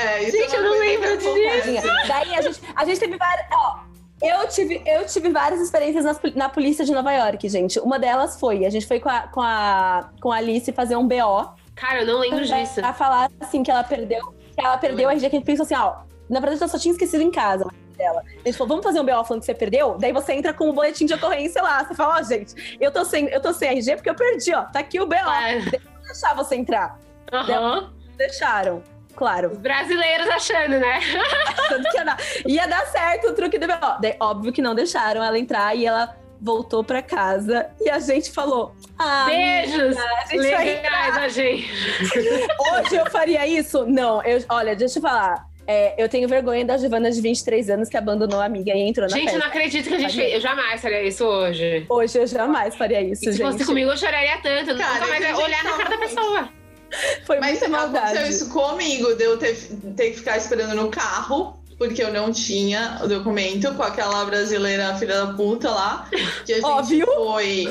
É, isso Gente, é eu não lembro. Tadinha. Daí a gente, a gente teve várias. Ó, eu tive, eu tive várias experiências nas na polícia de Nova York, gente. Uma delas foi: a gente foi com a, com a, com a Alice fazer um BO Cara, eu não lembro disso. pra falar assim que ela perdeu, que ela perdeu o RG, que a gente pensou assim, ó. Na verdade, eu só tinha esquecido em casa dela. A gente falou, vamos fazer um BO falando que você perdeu? Daí você entra com o boletim de ocorrência lá. Você fala, ó, gente, eu tô sem, eu tô sem RG porque eu perdi, ó. Tá aqui o BO. É. Deixar você entrar. Aham. Deixaram. Claro. Os brasileiros achando, né? Achando que ia dar, ia dar certo o truque do BO. Daí, óbvio que não deixaram ela entrar e ela voltou pra casa e a gente falou: Ah, Beijos a gente legais a gente. hoje eu faria isso? Não, eu, olha, deixa eu falar. É, eu tenho vergonha da Giovana de 23 anos que abandonou a amiga e entrou na Gente, eu festa. não acredito que a gente Faria. fez. Eu jamais faria isso hoje. Hoje eu jamais faria isso, E se gente. fosse comigo, eu choraria tanto. Eu Cara, nunca mais olhar na que cara da pessoa. Foi Mas muita maldade. aconteceu isso comigo, de eu ter, ter que ficar esperando no carro porque eu não tinha o documento com aquela brasileira filha da puta lá. Que a gente Óbvio. foi.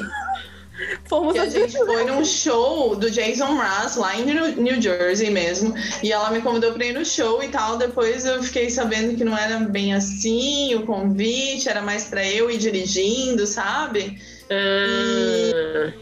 Fomos Que a gente foi num show do Jason Mraz lá em New Jersey mesmo. E ela me convidou pra ir no show e tal. Depois eu fiquei sabendo que não era bem assim o convite, era mais pra eu ir dirigindo, sabe? Ah,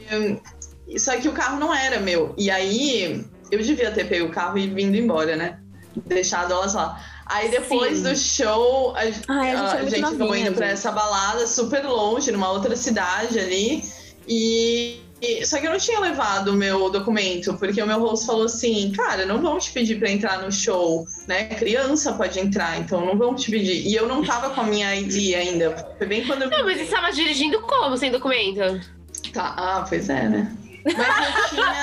Só que o carro não era meu. E aí eu devia ter pego o carro e vindo embora, né? Deixado elas lá. Aí depois Sim. do show, a, Ai, a gente a muito gente acabou novinha, indo pra gente. essa balada super longe, numa outra cidade ali. E. e- Só que eu não tinha levado o meu documento, porque o meu host falou assim: cara, não vão te pedir pra entrar no show, né? Criança pode entrar, então não vão te pedir. E eu não tava com a minha ID ainda. Foi bem quando eu. Não, mas você estava dirigindo como, sem documento? Tá, ah, pois é, né? Mas eu tinha.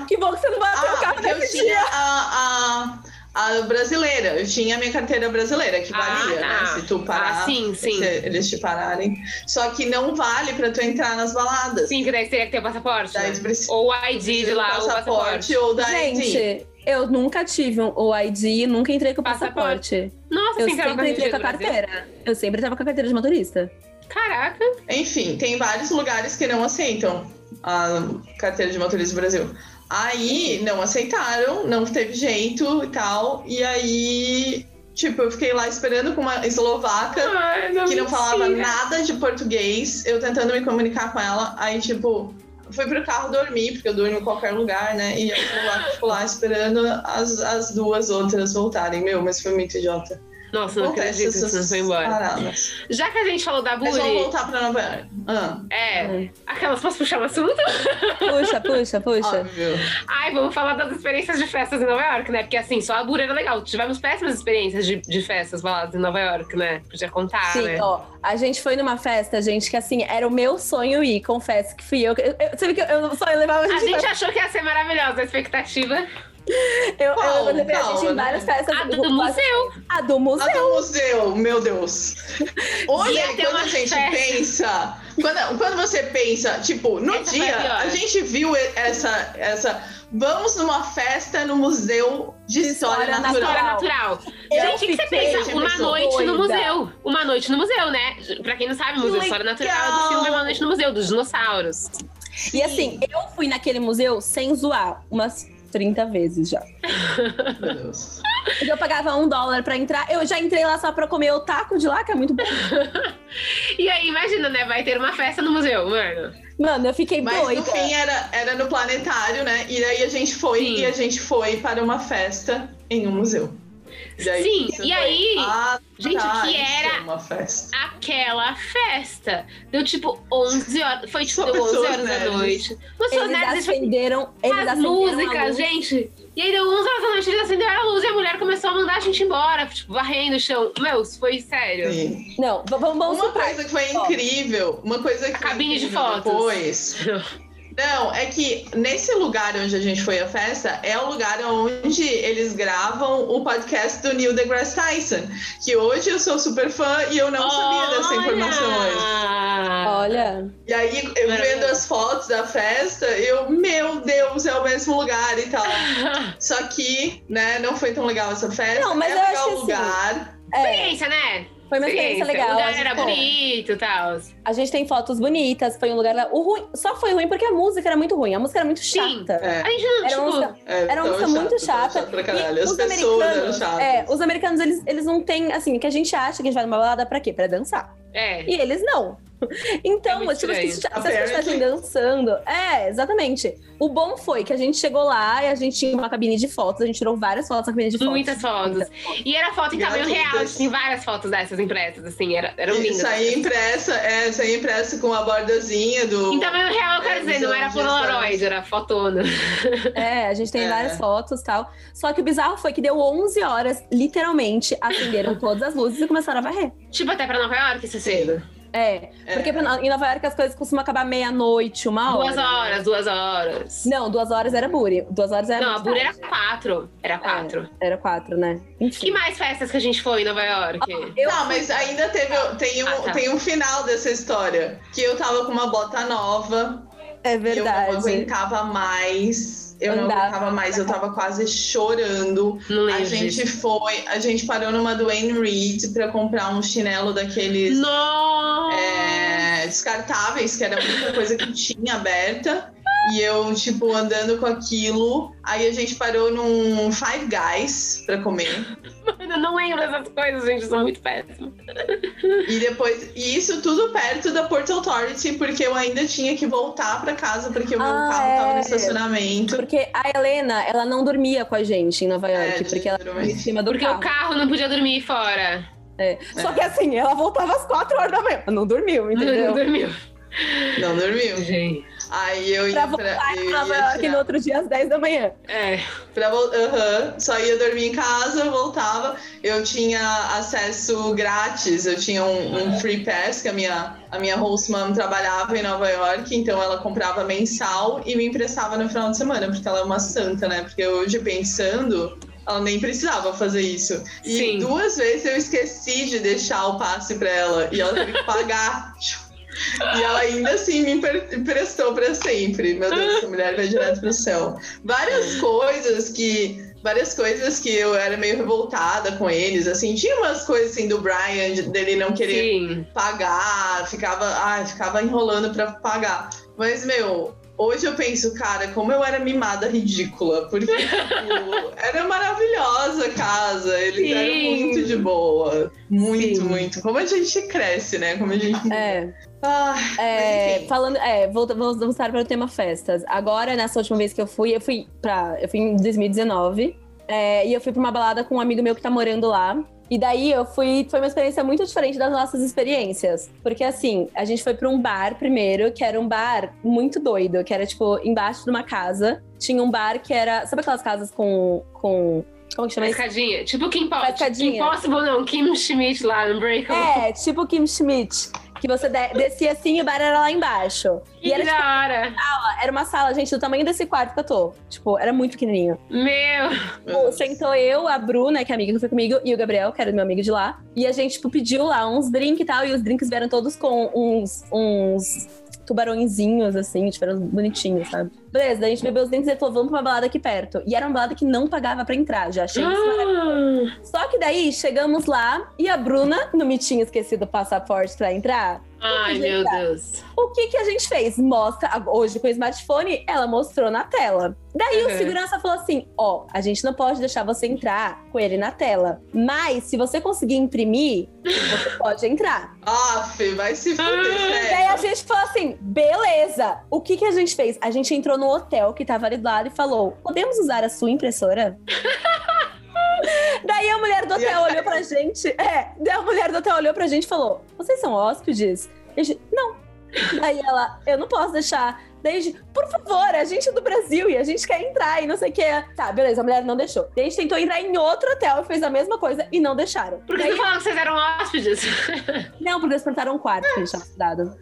Que bom que você não bateu o Ah, carro porque eu tinha a, a, a brasileira, eu tinha a minha carteira brasileira, que Ah, valia, tá. né? Se tu parar, Ah, sim, sim. se eles te pararem. Só que não vale pra tu entrar nas baladas. Sim, que daí você teria que ter o passaporte. Daí né? precisa Ou o ID de lá, ou o passaporte passaporte. ou da ID. Gente, eu nunca tive um, o ID, nunca entrei com o Passaporte. passaporte. Nossa, Eu sempre entrei com a Brasil? carteira. Eu sempre tava com a carteira de motorista. Caraca. Enfim, tem vários lugares que não aceitam a carteira de motorista do Brasil. Aí não aceitaram, não teve jeito e tal. E aí, tipo, eu fiquei lá esperando com uma eslovaca. Ai, que não falava nada de português, eu tentando me comunicar com ela, aí tipo, fui pro carro dormir, porque eu durmo em qualquer lugar, né? E eu fui lá, fico lá esperando as, as duas outras voltarem. Meu, mas foi muito idiota. Nossa, não acredito que você não essas foi embora. paradas. Já que a gente falou da Mas vamos Buri, voltar pra Nova York. Ah, é. Aquelas posso puxar um assunto? Puxa, puxa, puxa. óbvio. Ai, vamos falar das experiências de festas em Nova York, né? Porque assim, só a Buri era legal. Tivemos péssimas experiências de, de festas baladas em Nova York, né? Podia contar, Sim, né? ó, a gente foi numa festa, gente, que assim, era o meu sonho ir, confesso que fui eu. eu, eu sabe que eu, eu só levava a A gente. gente achou que ia ser maravilhosa a expectativa. eu, Qual? eu levei a gente em várias festas. A do, do museu. A do A museu. do museu, meu Deus. Hoje, quando a gente festa. pensa. Quando, quando você pensa, tipo, no Essa dia, a a gente viu essa, essa. Vamos numa festa no Museu de História, História Natural. História natural. Eu gente, o que você pensa? Uma noite no doida. museu. Uma noite no museu, né? Pra quem não sabe, Museu de História Natural é do legal! filme Uma Noite no Museu, dos dinossauros. E assim, eu fui naquele museu sem zoar umas 30 vezes já. Meu Deus. Eu pagava um dólar pra entrar. Eu já entrei lá só pra comer o taco de lá, que é muito bom. E aí, imagina, né? Vai ter uma festa no museu, mano. Mano, eu fiquei Mas doida. no fim era, era no planetário, né? E aí a gente foi Sim. e a gente foi para uma festa em um museu. Daí Sim, e aí, ah, gente, tá, que era- é uma festa. Aquela festa. Deu tipo 11 horas. Foi tipo Só deu 11 pessoas horas da nerds. noite. Pessoas Eles nerds, acenderam, eles as músicas, luz. gente. E aí deu 11 horas da noite, eles acenderam a luz e a mulher começou a mandar a gente embora, tipo, varrendo o chão. Meu, isso foi sério. Sim. Não, vamos, vamos Uma coisa que foi incrível, uma coisa que A foi cabine de fotos. depois. Não, é que nesse lugar onde a gente foi à festa é o lugar onde eles gravam o podcast do Neil deGrasse Tyson. Que hoje eu sou super fã e eu não sabia dessa informação hoje. Olha! Olha, E aí, eu vendo as fotos da festa, eu, meu Deus, é o mesmo lugar e tal. Só que, né, não foi tão legal essa festa. Não, mas é eu acho que o lugar. é, Experiência, né? Foi uma experiência legal. O lugar gente, era bonito e tal. A gente tem fotos bonitas, foi um lugar. lá- O ruim, só foi ruim porque a música era muito ruim. A música era muito Sim. chata. É, A gente não, Era uma tipo... música, é, era uma música muito chato, tão chata. caralho. E As os pessoas eram americanos, é, os americanos, eles, eles não têm, assim, o que a gente acha que a gente vai numa balada pra quê? Pra dançar. É. E eles não. Então, É tipo, se, as pessoas estivessem dançando. É, exatamente. O bom foi que a gente chegou lá e a gente tinha uma cabine de fotos, a gente tirou várias fotos na cabine de fotos. Muitas fotos. E era foto em tamanho real, tem várias fotos dessas impressas, assim, era, eram lindas. Isso aí impressa, é, isso aí impressa com a bordazinha do. Em tamanho real, eu quero É, dizer, não era Polaroid, era fotona. É, a gente tem É. várias fotos e tal. Só que o bizarro foi que deu 11 horas, literalmente, acenderam todas as luzes e começaram a varrer. Tipo, até pra Nova York, isso é cedo. É, É. porque pra- em Nova York as coisas costumam acabar meia-noite, uma hora. Duas horas, duas horas. Não, duas horas era Buri. Duas horas era. Não, a Bura era quatro. Era quatro. Era quatro, né? Enfim. Que mais festas que a gente foi em Nova York? Eu Não, fui- mas ainda teve. Tem um, Ah, tá. tem um final dessa história. Que eu tava com uma bota nova. É E eu não verdade. aguentava mais Eu não Andava. aguentava mais, eu tava quase chorando. Não A gente foi, a gente parou numa Dwayne Reed pra comprar um chinelo daqueles é, descartáveis, que era a única coisa que tinha aberta. E eu, tipo, andando com aquilo. Aí a gente parou num Five Guys pra comer. Eu não lembro dessas coisas, gente, eu sou muito péssima. E depois, e isso tudo perto da Port Authority, porque eu ainda tinha que voltar pra casa, porque o meu Ah, carro tava é. no estacionamento. Porque a Helena, ela não dormia com a gente em Nova York, É, porque ela dormia em cima do Porque carro. o carro não podia dormir fora. É. Só que assim, ela voltava às 4 horas da manhã. Não dormiu, Não entendeu? dormiu. Não dormiu. Gente. Aí eu Pra ia voltar pra, eu pra Nova York no outro dia às 10 da manhã. É. Pra vol- Aham, só ia dormir em casa, voltava. Eu tinha acesso grátis, eu tinha um, um free pass, que a minha, a minha host mom trabalhava em Nova York, então ela comprava mensal e me emprestava no final de semana, porque ela é uma santa, né? Porque hoje pensando. Ela nem precisava fazer isso. E Sim. duas vezes eu esqueci de deixar o passe pra ela e ela teve que pagar. E ela ainda assim me empre- emprestou pra sempre. Meu Deus, essa mulher vai direto pro céu. Várias coisas que. Várias coisas que eu era meio revoltada com eles, assim, tinha umas coisas assim do Brian, de- dele não querer Sim. pagar, ficava, ai, ficava enrolando pra pagar. Mas, meu, hoje eu penso, cara, como eu era mimada ridícula, porque tipo, era maravilhosa a casa, eles Sim. eram muito de boa. Muito, Sim. muito. Como a gente cresce, né? Como a gente. É. Ah, É, falando, é, vamos voltar para o tema festas. Agora, nessa última vez que eu fui, eu fui para, eu fui em 2019, é, e eu fui para uma balada com um amigo meu que tá morando lá. E daí eu fui, foi uma experiência muito diferente das nossas experiências, porque assim, a gente foi para um bar primeiro, que era um bar muito doido, que era tipo embaixo de uma casa, tinha um bar que era, sabe aquelas casas com com como que chama Uma isso? escadinha. Tipo Kim, Possible. Kim Possible, não. Kim Schmidt lá no Breakable. É, tipo Kim Schmidt, que você de- descia assim e o bar era lá embaixo. Que E era, tipo, hora. era uma sala, gente, do tamanho desse quarto que eu tô. Tipo, era muito pequenininho. Meu. Tipo, sentou eu, a Bruna, que é a amiga que foi comigo, e o Gabriel, que era meu amigo de lá. E a gente, tipo, pediu lá uns drinks e tal. E os drinks vieram todos com uns, uns tubarõezinhos, assim, tipo, eram bonitinhos, sabe? Beleza, daí a gente bebeu os drinks e falou, vamos pra uma balada aqui perto. E era uma balada que não pagava pra entrar, já achei isso. Ah, Só que daí, chegamos lá e a Bruna não me tinha esquecido o passaporte pra entrar. Ai, meu Deus. O que que a gente fez? Mostra, hoje com o smartphone, ela mostrou na tela. Daí Uhum. o segurança falou assim: ó, a gente não pode deixar você entrar com ele na tela. Mas se você conseguir imprimir, você pode entrar. Aff, vai se fuder, Ah, Daí a gente falou assim: beleza. O que que a gente fez? A gente entrou no hotel que tava ali do lado e falou: podemos usar a sua impressora? Daí a mulher do hotel olhou pra gente. É, daí a mulher do hotel olhou pra gente e falou: Vocês são hóspedes? E a gente, não. Daí ela, eu não posso deixar. Daí gente, por favor, a gente é do Brasil e a gente quer entrar e não sei o que. Tá, beleza, a mulher não deixou. Daí a gente tentou entrar em outro hotel e fez a mesma coisa e não deixaram. Por que Daí, você falou que vocês eram hóspedes? não, porque eles perguntaram um quarto que a gente tinha dado.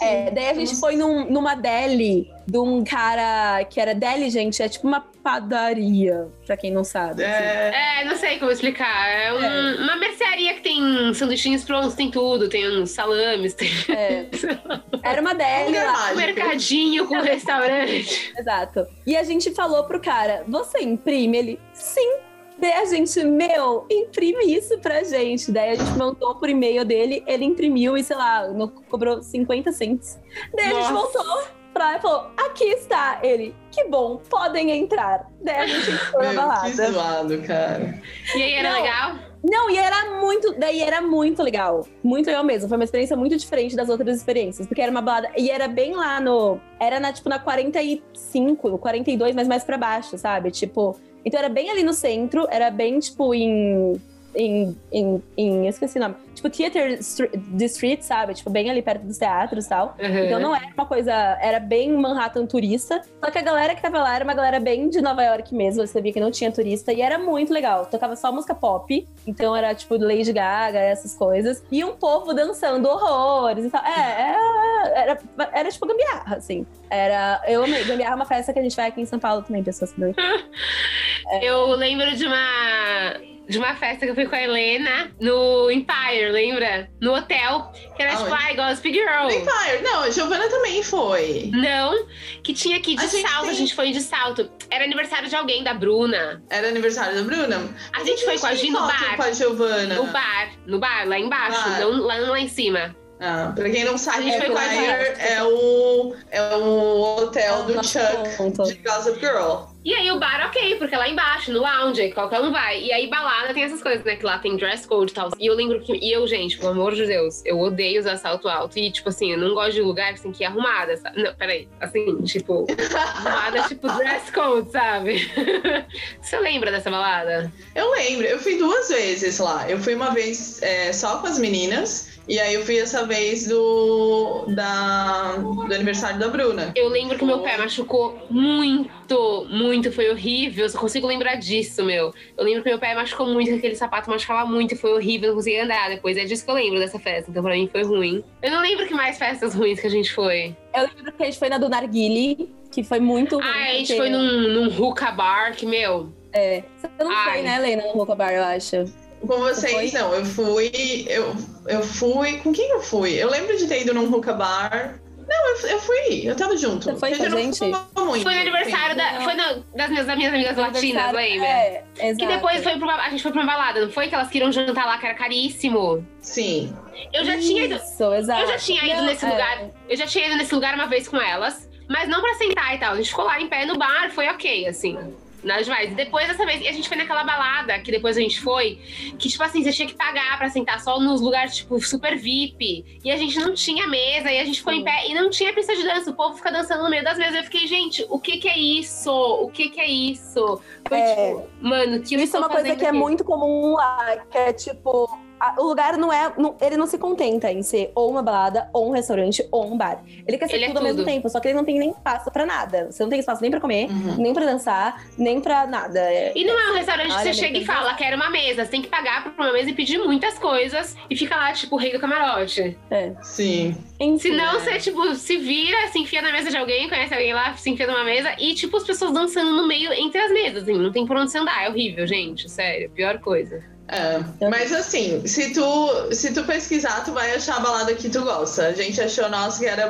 É, daí a gente foi num- numa deli de um cara que era deli, gente, é tipo uma padaria, pra quem não sabe. assim. É, É, não sei como explicar. É um- uma mercearia que tem sanduichinhos prontos, tem tudo. Tem uns salames, tem É. Era uma deli Lugar lá. um mercadinho com restaurante. Exato. E a gente falou pro cara: você imprime? Ele, sim. Daí a gente, meu, imprime isso pra gente. Daí a gente mandou por e-mail dele, ele imprimiu e, sei lá, no- cobrou 50 cents. Daí a gente Nossa. voltou pra lá e falou: aqui está. Ele, que bom, podem entrar. Daí a gente entrou na meu, que balada. zoado, cara. E aí, era Não. legal? Não, e era muito. Daí era muito legal. Muito legal mesmo. Foi uma experiência muito diferente das outras experiências. Porque era uma balada. E era bem lá no. Era na, tipo, na 45, 42, mas mais pra baixo, sabe? Tipo. Então era bem ali no centro, era bem, tipo, em. Em, em, em eu esqueci o nome. Tipo, Theater Str- District, sabe? Tipo, bem ali perto dos teatros e tal. Uhum. Então não era uma coisa. Era bem Manhattan turista. Só que a galera que tava lá era uma galera bem de Nova York mesmo. Você via que não tinha turista. E era muito legal. Tocava só música pop. Então era tipo Lady Gaga, essas coisas. E um povo dançando horrores e tal. É, é- era, era tipo gambiarra, assim. Era. Eu amei. Gambiarra é uma festa que a gente vai aqui em São Paulo também, pessoas que não. Eu lembro de uma de uma festa que eu fui com a Helena no Empire, lembra? No hotel. Que era tipo, Aonde? ai, Gossip Girl. Empire. Não, a Giovanna também foi. Não, que tinha aqui de A salto, a tem- gente foi de salto. Era aniversário de alguém, da Bruna. Era aniversário da Bruna. A gente foi com a Gi no bar. Com a Giovanna. No bar, no bar, lá embaixo, Bar. não lá, lá em cima. Ah, pra quem não sabe, A gente é foi com a Empire é o, é o hotel do Chuck ponto. de Gossip Girl. E aí o bar, ok, porque lá embaixo, no lounge, qualquer um vai. E aí balada tem essas coisas, né? Que lá tem dress code e tal. E eu lembro que. E eu, gente, pelo amor de Deus, eu odeio usar salto alto. E, tipo assim, eu não gosto de lugar que tem que ir arrumada. Sabe? Não, peraí. Assim, tipo, arrumada, tipo dress code, sabe? Você lembra dessa balada? Eu lembro, eu fui duas vezes lá. Eu fui uma vez é, só com as meninas. E aí eu fui essa vez do, da, do aniversário da Bruna. Eu lembro que meu pé machucou muito, muito. Foi horrível. Eu só consigo lembrar disso, meu. Eu lembro que meu pé machucou muito, que aquele sapato machucava muito. Foi horrível, não conseguia andar depois. É disso que eu lembro dessa festa. Então pra mim foi ruim. Eu não lembro que mais festas ruins que a gente foi. Eu lembro que a gente foi na do Narguile, que foi muito. ruim, Ah, a gente porque- foi num, num hookah bar que, meu. É. Você não Ai. foi, né, Helena, no Roca Bar, eu acho. Com vocês, foi? não. Eu fui. Eu, eu fui. Com quem eu fui? Eu lembro de ter ido num hookah bar. Não, eu, eu fui. Eu tava junto. Você foi com a gente? muito. Foi no aniversário da. Foi no- das, minhas, das minhas amigas latinas, lembra? É, exato. Que depois foi pra, uma- a gente foi pra uma balada, não foi? Que elas queriam jantar lá, que era caríssimo. Sim. Eu já tinha ido. Isso, exato. Eu já tinha ido Não, nesse é. lugar. Eu já tinha ido nesse lugar uma vez com elas, mas não pra sentar e tal. A gente ficou lá em pé no bar, foi ok, assim. Nada demais. E depois dessa vez, e a gente foi naquela balada que depois a gente foi, que, tipo assim, você tinha que pagar pra sentar só nos lugares, tipo, super VIP. E a gente não tinha mesa, e a gente ficou em pé e não tinha pista de dança. O povo fica dançando no meio das mesas. Eu fiquei, gente, o que que é isso? O que que é isso? Foi É. tipo, mano, que Isso é uma coisa que é aqui? muito comum lá, que é tipo. A- o lugar não é. não- ele não se contenta em ser ou uma balada, ou um restaurante, ou um bar. Ele quer ser Ele é tudo ao mesmo tudo. tempo, só que ele não tem nem espaço pra nada. Você não tem espaço nem pra comer, Uhum. nem pra dançar, nem pra nada. É- E não é um restaurante que você chega e fala, quero uma mesa. Você tem que pagar pra uma mesa e pedir muitas coisas. E fica lá, tipo, o rei do camarote. é. Sim. Enfim, Se não, É. você, tipo, se vira, se enfia na mesa de alguém, conhece alguém lá, se enfia numa mesa. E, tipo, as pessoas dançando no meio, entre as mesas, assim. Não tem por onde você andar. É horrível, gente. Sério. Pior coisa. É, mas assim, se tu, se tu pesquisar, tu vai achar a balada que tu gosta. A gente achou nossa que era. A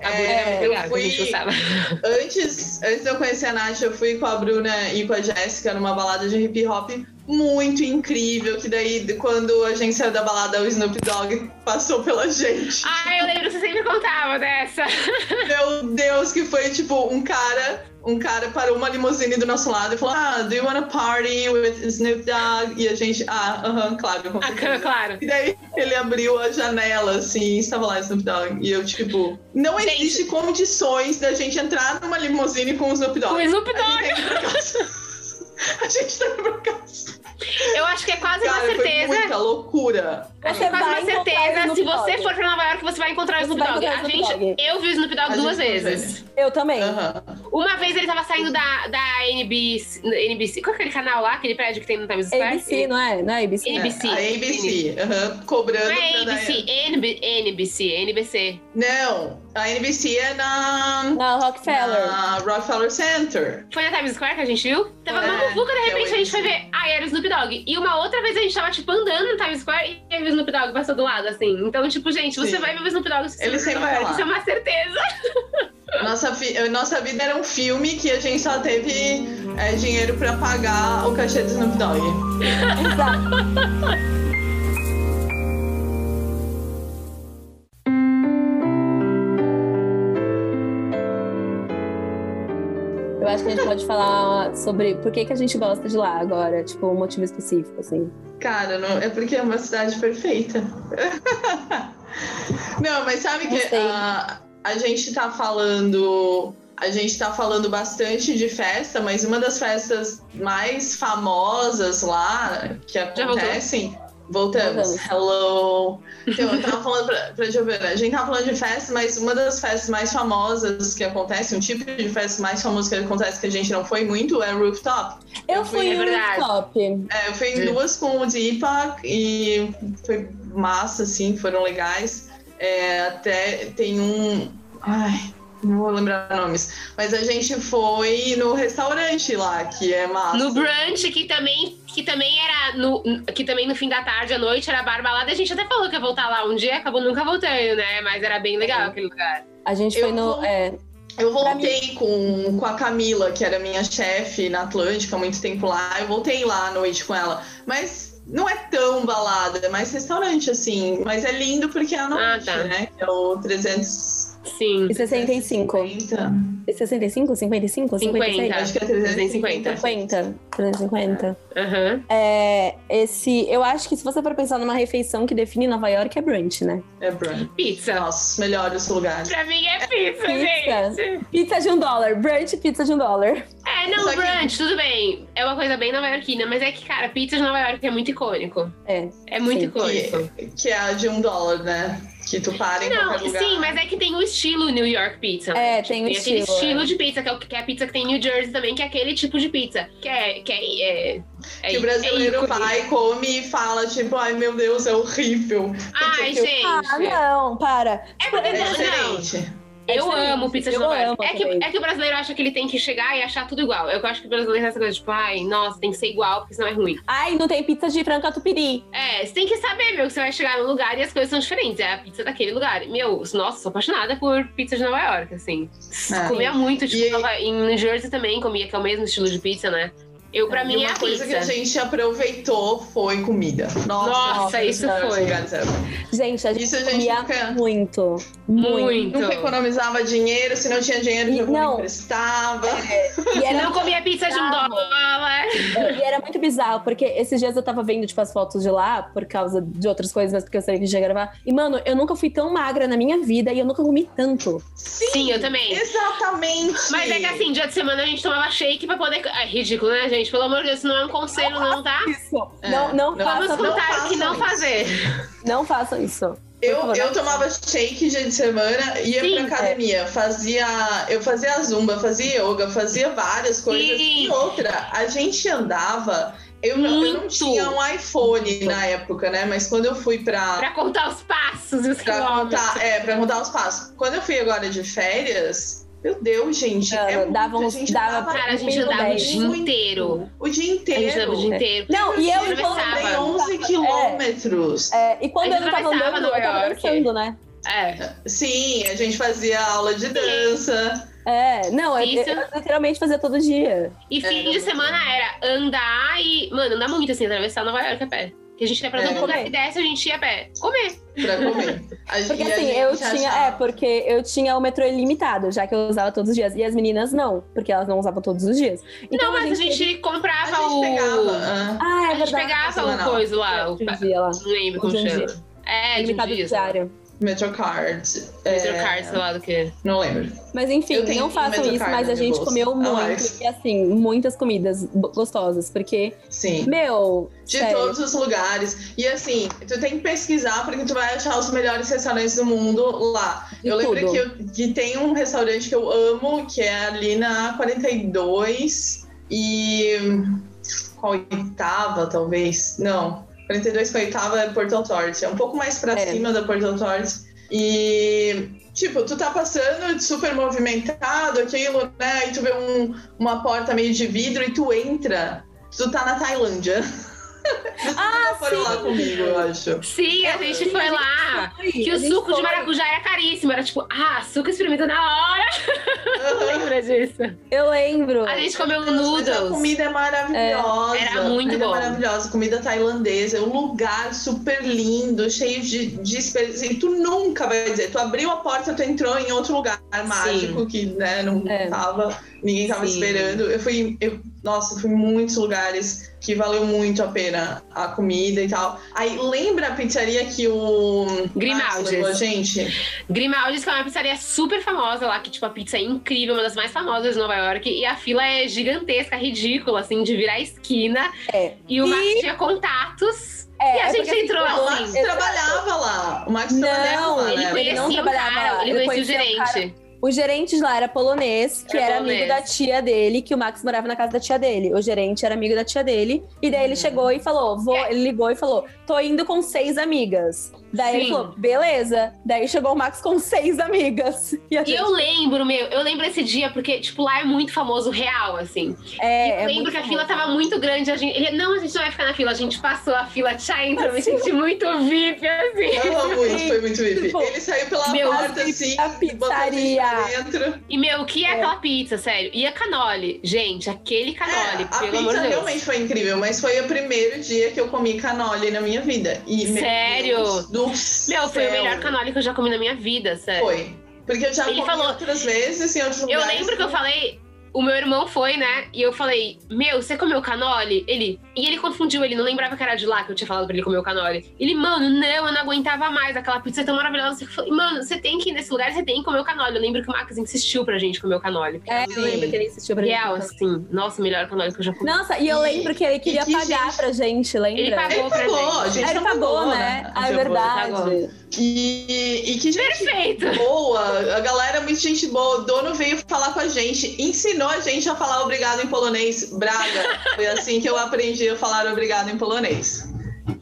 É, é eu legal, que a gente fui, gostava. antes, antes de eu conhecer a Nath, eu fui com a Bruna e com a Jéssica numa balada de hip hop muito incrível. Que daí, quando a gente saiu da balada, o Snoop Dogg passou pela gente. Ah, eu lembro que você sempre contava dessa. Meu Deus, que foi tipo um cara. Um cara parou uma limusine do nosso lado e falou: Ah, do you wanna party with Snoop Dogg? E a gente, ah, aham, claro. com Ah, certeza." claro. E daí ele abriu a janela, assim, e estava lá Snoop Dogg. E eu, tipo, não Gente. existe condições da gente entrar numa limusine com o Snoop Dogg. Com o Snoop Dogg. A gente pra casa. Eu acho que é quase Cara, uma foi certeza. muita loucura. Acho que é quase uma certeza. Se você for pra Nova York, você vai encontrar o Snoop Dogg. A gente, eu vi o Snoop Dogg A duas foi vezes. Eu também. Aham. Uma vez ele tava saindo da, da NBC, NBC. Qual é aquele canal lá? Aquele prédio que tem no Times Square? ABC, não é? Não é ABC? NBC. A ABC, aham, cobrando Não é ABC, NB, NBC, NBC. Não, a NBC é na, Na Rockefeller. na Rockefeller Center. Foi na Times Square que a gente viu? Tava É, uma muvuca, de que é repente a gente foi ver. Ah, era o Snoop Dogg. E uma outra vez a gente tava, tipo, andando no Times Square e aí o Snoop Dogg passou do lado, assim. Então, tipo, gente, você Sim. vai ver o Snoop Dogg. Ele sempre vai. Isso é uma certeza. Nossa, fi- nossa vida era um filme que a gente só teve é, dinheiro pra pagar o cachê do Snoop Dogg. Exato. acho que a gente pode falar sobre por que, que a gente gosta de lá agora, tipo, um motivo específico, assim. Cara, não, é porque é uma cidade perfeita. não, mas sabe que a, a gente tá falando. A gente tá falando bastante de festa, mas uma das festas mais famosas lá que acontecem. Voltamos. Voltamos. Hello. Então, eu tava falando pra, pra Giovana, a gente tava falando de festa, mas uma das festas mais famosas que acontece, um tipo de festa mais famoso que acontece que a gente não foi muito, é rooftop. Eu Eu fui, fui é em verdade. rooftop. É, eu fui em Sim. duas com o Deepak e foi massa, assim, foram legais. É, até tem um. Ai, não vou lembrar nomes. Mas a gente foi no restaurante lá, que é massa. No brunch, que também, que também era no, que também no fim da tarde, à noite, era bar balada. A gente até falou que ia voltar lá um dia, acabou nunca voltando, né? Mas era bem legal aquele lugar. A gente Eu foi no. vou- é, Eu voltei com, com a Camila, que era minha chefe na Atlântica há muito tempo lá. Eu voltei lá à noite com ela. Mas não é tão balada, é mais restaurante, assim. Mas é lindo porque é à noite, tá. né? Que é o 300. Sim. e 65. 50. E 65? 55? 56? 50. Acho que é 350. 50. 350. Aham. É, esse, eu acho que se você for pensar numa refeição que define Nova York, é brunch, né? É brunch. Pizza. Nossa, os melhores lugares. Pra mim é pizza, Pizza. gente. Pizza de um dólar. Brunch, pizza de um dólar. É, não, Só que- brunch, tudo bem. É uma coisa bem nova-iorquina, mas é que, cara, pizza de Nova York é muito icônico. É. É muito Sim. icônico. Que, que é a de um dólar, né? Que tu para em Não, qualquer lugar. sim, mas é que tem o estilo New York Pizza. né? É, tem o aquele estilo, estilo é. de pizza, que é, o- que é a pizza que tem em New Jersey também, que é aquele tipo de pizza. Que é. Que é, é, é Que o brasileiro é vai, come e fala, tipo, ai meu Deus, é horrível. Ai, gente. Ah, não, para. É porque É não, não. É Eu amo pizza de Eu Nova York. amo É que, é que o brasileiro acha que ele tem que chegar e achar tudo igual. Eu acho que o brasileiro tem essa coisa, tipo, ai, nossa, tem que ser igual, porque senão é ruim. Ai, não tem pizza de frango catupiry. É, você tem que saber, meu, que você vai chegar num lugar e as coisas são diferentes. É a pizza daquele lugar. Meu, nossa, sou apaixonada por pizza de Nova York, assim. É. Comia muito, tipo, E- Nova- em New Jersey também comia, que é o mesmo estilo de pizza, né? Eu, pra E mim, é uma a coisa pizza. que a gente aproveitou foi comida. Nossa, Nossa, isso os melhores foi. Gente, a gente Isso a gente comia nunca- muito. Muito. Muito. Nunca economizava dinheiro, se não tinha dinheiro, E- não. emprestava. E era, Não comia pizza de um dólar. e era muito bizarro, porque esses dias eu tava vendo, tipo, as fotos de lá, por causa de outras coisas, mas porque eu sabia que a gente ia gravar. E, mano, eu nunca fui tão magra na minha vida e eu nunca comi tanto. Sim, eu também. Exatamente. Mas é que assim, dia de semana a gente tomava shake pra poder. É ridículo, né, gente? Pelo amor de Deus, isso não é um conselho, não, tá? Isso. É, não, não, não. Vamos façam, não contar o que não fazer. não façam isso. Eu, eu não. tomava shake dia de semana, ia Sim, pra academia, fazia. Eu fazia zumba, fazia yoga, fazia várias coisas. Sim. E outra, a gente andava. Eu, não- eu não Muito. tinha um iPhone na época, né? Mas quando eu fui pra. Pra contar os passos e os Pra quilômetros. contar, é, pra contar os passos. Quando eu fui agora de férias, meu Deus, gente. Cara, é dava a gente dava- andava Cara, a gente andava o dia inteiro. O dia A gente andava o inteiro. dia inteiro. Não, e eu andei 11 quilômetros. É, e quando eu não tava andando, eu tava dançando, né? É. Sim, a gente fazia aula de dança. É, não, eu, Isso. eu literalmente fazia todo dia. E fim Era de semana era andar e. Mano, andar muito assim, atravessar Nova York a pé. Que a gente ia pra É. todo lugar que desce, a gente ia a pé. Comer. pra comer. A gente- Porque e a assim, gente eu tinha. achava- É, porque eu tinha o metrô ilimitado, já que eu usava todos os dias. E as meninas não, porque elas não usavam todos os dias. Então não, mas a gente, teve- comprava A gente o. pegava. ah, Ah, é A gente verdade. pegava o coisa lá. O... Um dia lá. Não lembro como chama. É, Limitado diário. Metrocard. Metrocard, É, sei lá do que. Não lembro. Mas enfim, não façam isso, mas a gente comeu Ah, muito. E assim, muitas comidas gostosas. Porque, Sim. meu. De sério, todos os lugares. E assim, tu tem que pesquisar porque tu vai achar os melhores restaurantes do mundo lá. De eu lembro que, eu- que tem um restaurante que eu amo, que é ali na 42 e. Qual oitava, talvez? Não. 42 com a oitava é Porto Authority. É um pouco mais pra É. cima da Porto Authority. E, tipo, tu tá passando super movimentado, aquilo, né? E tu vê um- uma porta meio de vidro e tu entra. Tu tá na Tailândia. Foram lá sim. comigo, eu acho. Sim, a gente foi lá. Que o suco de foi. maracujá era caríssimo. Era tipo, ah, suco experimenta na hora. Lembra disso? Eu lembro. A gente comeu Mas a noodles. comida é maravilhosa. É, era muito a comida bom. É maravilhosa, comida tailandesa. É um lugar super lindo, cheio de, de experiência. E tu nunca vai dizer, tu abriu a porta, tu entrou em outro lugar mágico que né, não É. tava, ninguém tava Sim. esperando. Eu fui, eu, nossa, eu fui em muitos lugares que valeu muito a pena a comida e tal. Aí lembra a pizzaria que o Grimaldi's. Max levou a gente? Grimaldi's, que é uma pizzaria super famosa lá, que tipo, a pizza é incrível, uma das mais famosas de Nova York. E a fila é gigantesca, ridícula, assim, de virar a esquina. É. E o E- Max tinha contatos. É, e a é gente assim, entrou Não, o assim. Max Exato. trabalhava lá. O Max trabalhava Não, lá, ele né? conhecia não o trabalhava cara, lá, ele conhecia o conhecia o gerente. O gerente de lá era polonês, que Era era, polonês. amigo da tia dele, que o Max morava na casa da tia dele. O gerente era amigo da tia dele. E daí ele chegou e falou: vou, É. ele ligou e falou: tô indo com seis amigas. Daí ele falou, beleza. Daí chegou o Max com seis amigas. E E gente, eu lembro, meu, eu lembro esse dia, porque, tipo, lá é muito famoso real, assim. é, E eu é lembro que a fila tava muito grande. A gente, ele, não, a gente não vai ficar na fila. A gente passou a fila, tchau, entrou. Me senti muito VIP, assim. Eu muito, foi muito VIP. Tipo, Ele saiu pela meu, porta assim, a botou a pizzaria. dentro. E, meu, o que é, aquela pizza, sério? E a canole? Gente, aquele canole, É, pelo amor de Deus. realmente foi incrível, mas foi o primeiro dia que eu comi canole na minha vida. E, meu Sério? Deus do Meu, foi o melhor canole que eu já comi na minha vida, sério. Foi. Porque eu já Ele comi falou- outras vezes em outros Eu lugares. lembro que eu falei, o meu irmão foi, né? E eu falei, meu, você comeu canole? Ele. E ele confundiu, ele não lembrava que era de lá que eu tinha falado pra ele comer o canole. Ele, mano, não, eu não aguentava mais. Aquela pizza tão maravilhosa. Eu falei, mano, você tem que ir nesse lugar, você tem que comer o canole. Eu lembro que o Max insistiu pra gente comer o canole. É, eu lembro que ele insistiu pra Real, gente. assim. Nossa, o melhor canole que eu já comi. Nossa, e eu lembro que ele queria que pagar gente- pra gente, lembra? Ele pagou Ele pra pagou, a gente. gente Ele pagou, né? Ah, é verdade. E, e que gente Perfeito! boa, a galera é muito gente boa. O dono veio falar com a gente, ensinou a gente a falar obrigado em polonês. Braga, foi assim que eu aprendi a falar obrigado em polonês.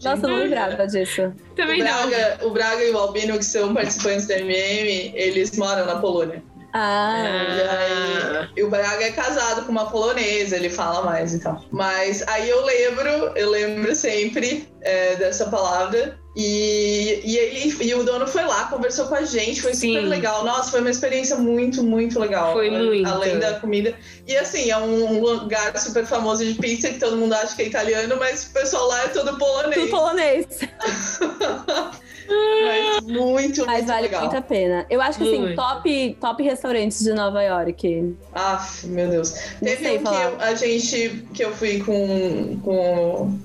Nossa, não lembrava disso. O Também não. Braga, o Braga e o Albino, que são participantes da MM, eles moram na Polônia. Ah, E, aí, e o Braga é casado com uma polonesa, ele fala mais e tal. Mas aí eu lembro, eu lembro sempre é, dessa palavra. E, e, ele, e o dono foi lá, conversou com a gente, foi super Sim. legal. Nossa, foi uma experiência muito, muito legal. Foi muito. Além da comida. E assim, é um lugar super famoso de pizza que todo mundo acha que é italiano, mas o pessoal lá é todo polonês. tudo polonês. Mas muito, Mas muito vale legal. muito a pena. Eu acho que assim, Muito. top, top restaurantes de Nova York. Aff, meu Deus. Não Teve um que eu- a gente que eu fui com, com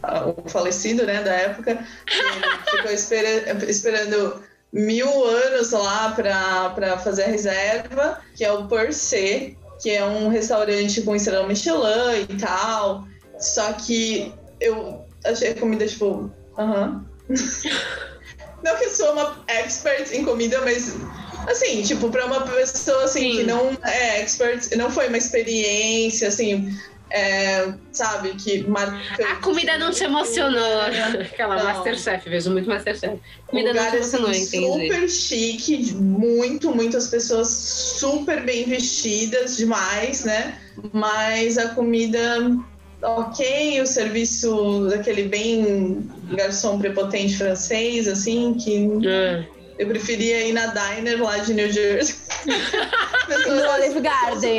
o falecido, né, da época, que ficou espera- esperando mil anos lá pra, pra fazer a reserva, que é o Per Se, que é um restaurante com estrela Michelin e tal. Só que eu achei a comida, tipo, aham. Não que eu sou uma expert em comida, mas assim, tipo, pra uma pessoa assim Sim. que não é expert, não foi uma experiência, assim, é, sabe, que marcante. A comida não te emocionou. Aquela Não. Masterchef, vejo muito Masterchef. Comida um não lugar te emocionou, assim, entendi. super chique, muito, muitas pessoas super bem vestidas demais, né? Mas a comida ok, o serviço daquele bem garçom prepotente francês, assim, que Ah. eu preferia ir na diner lá de New Jersey. No Olive Garden.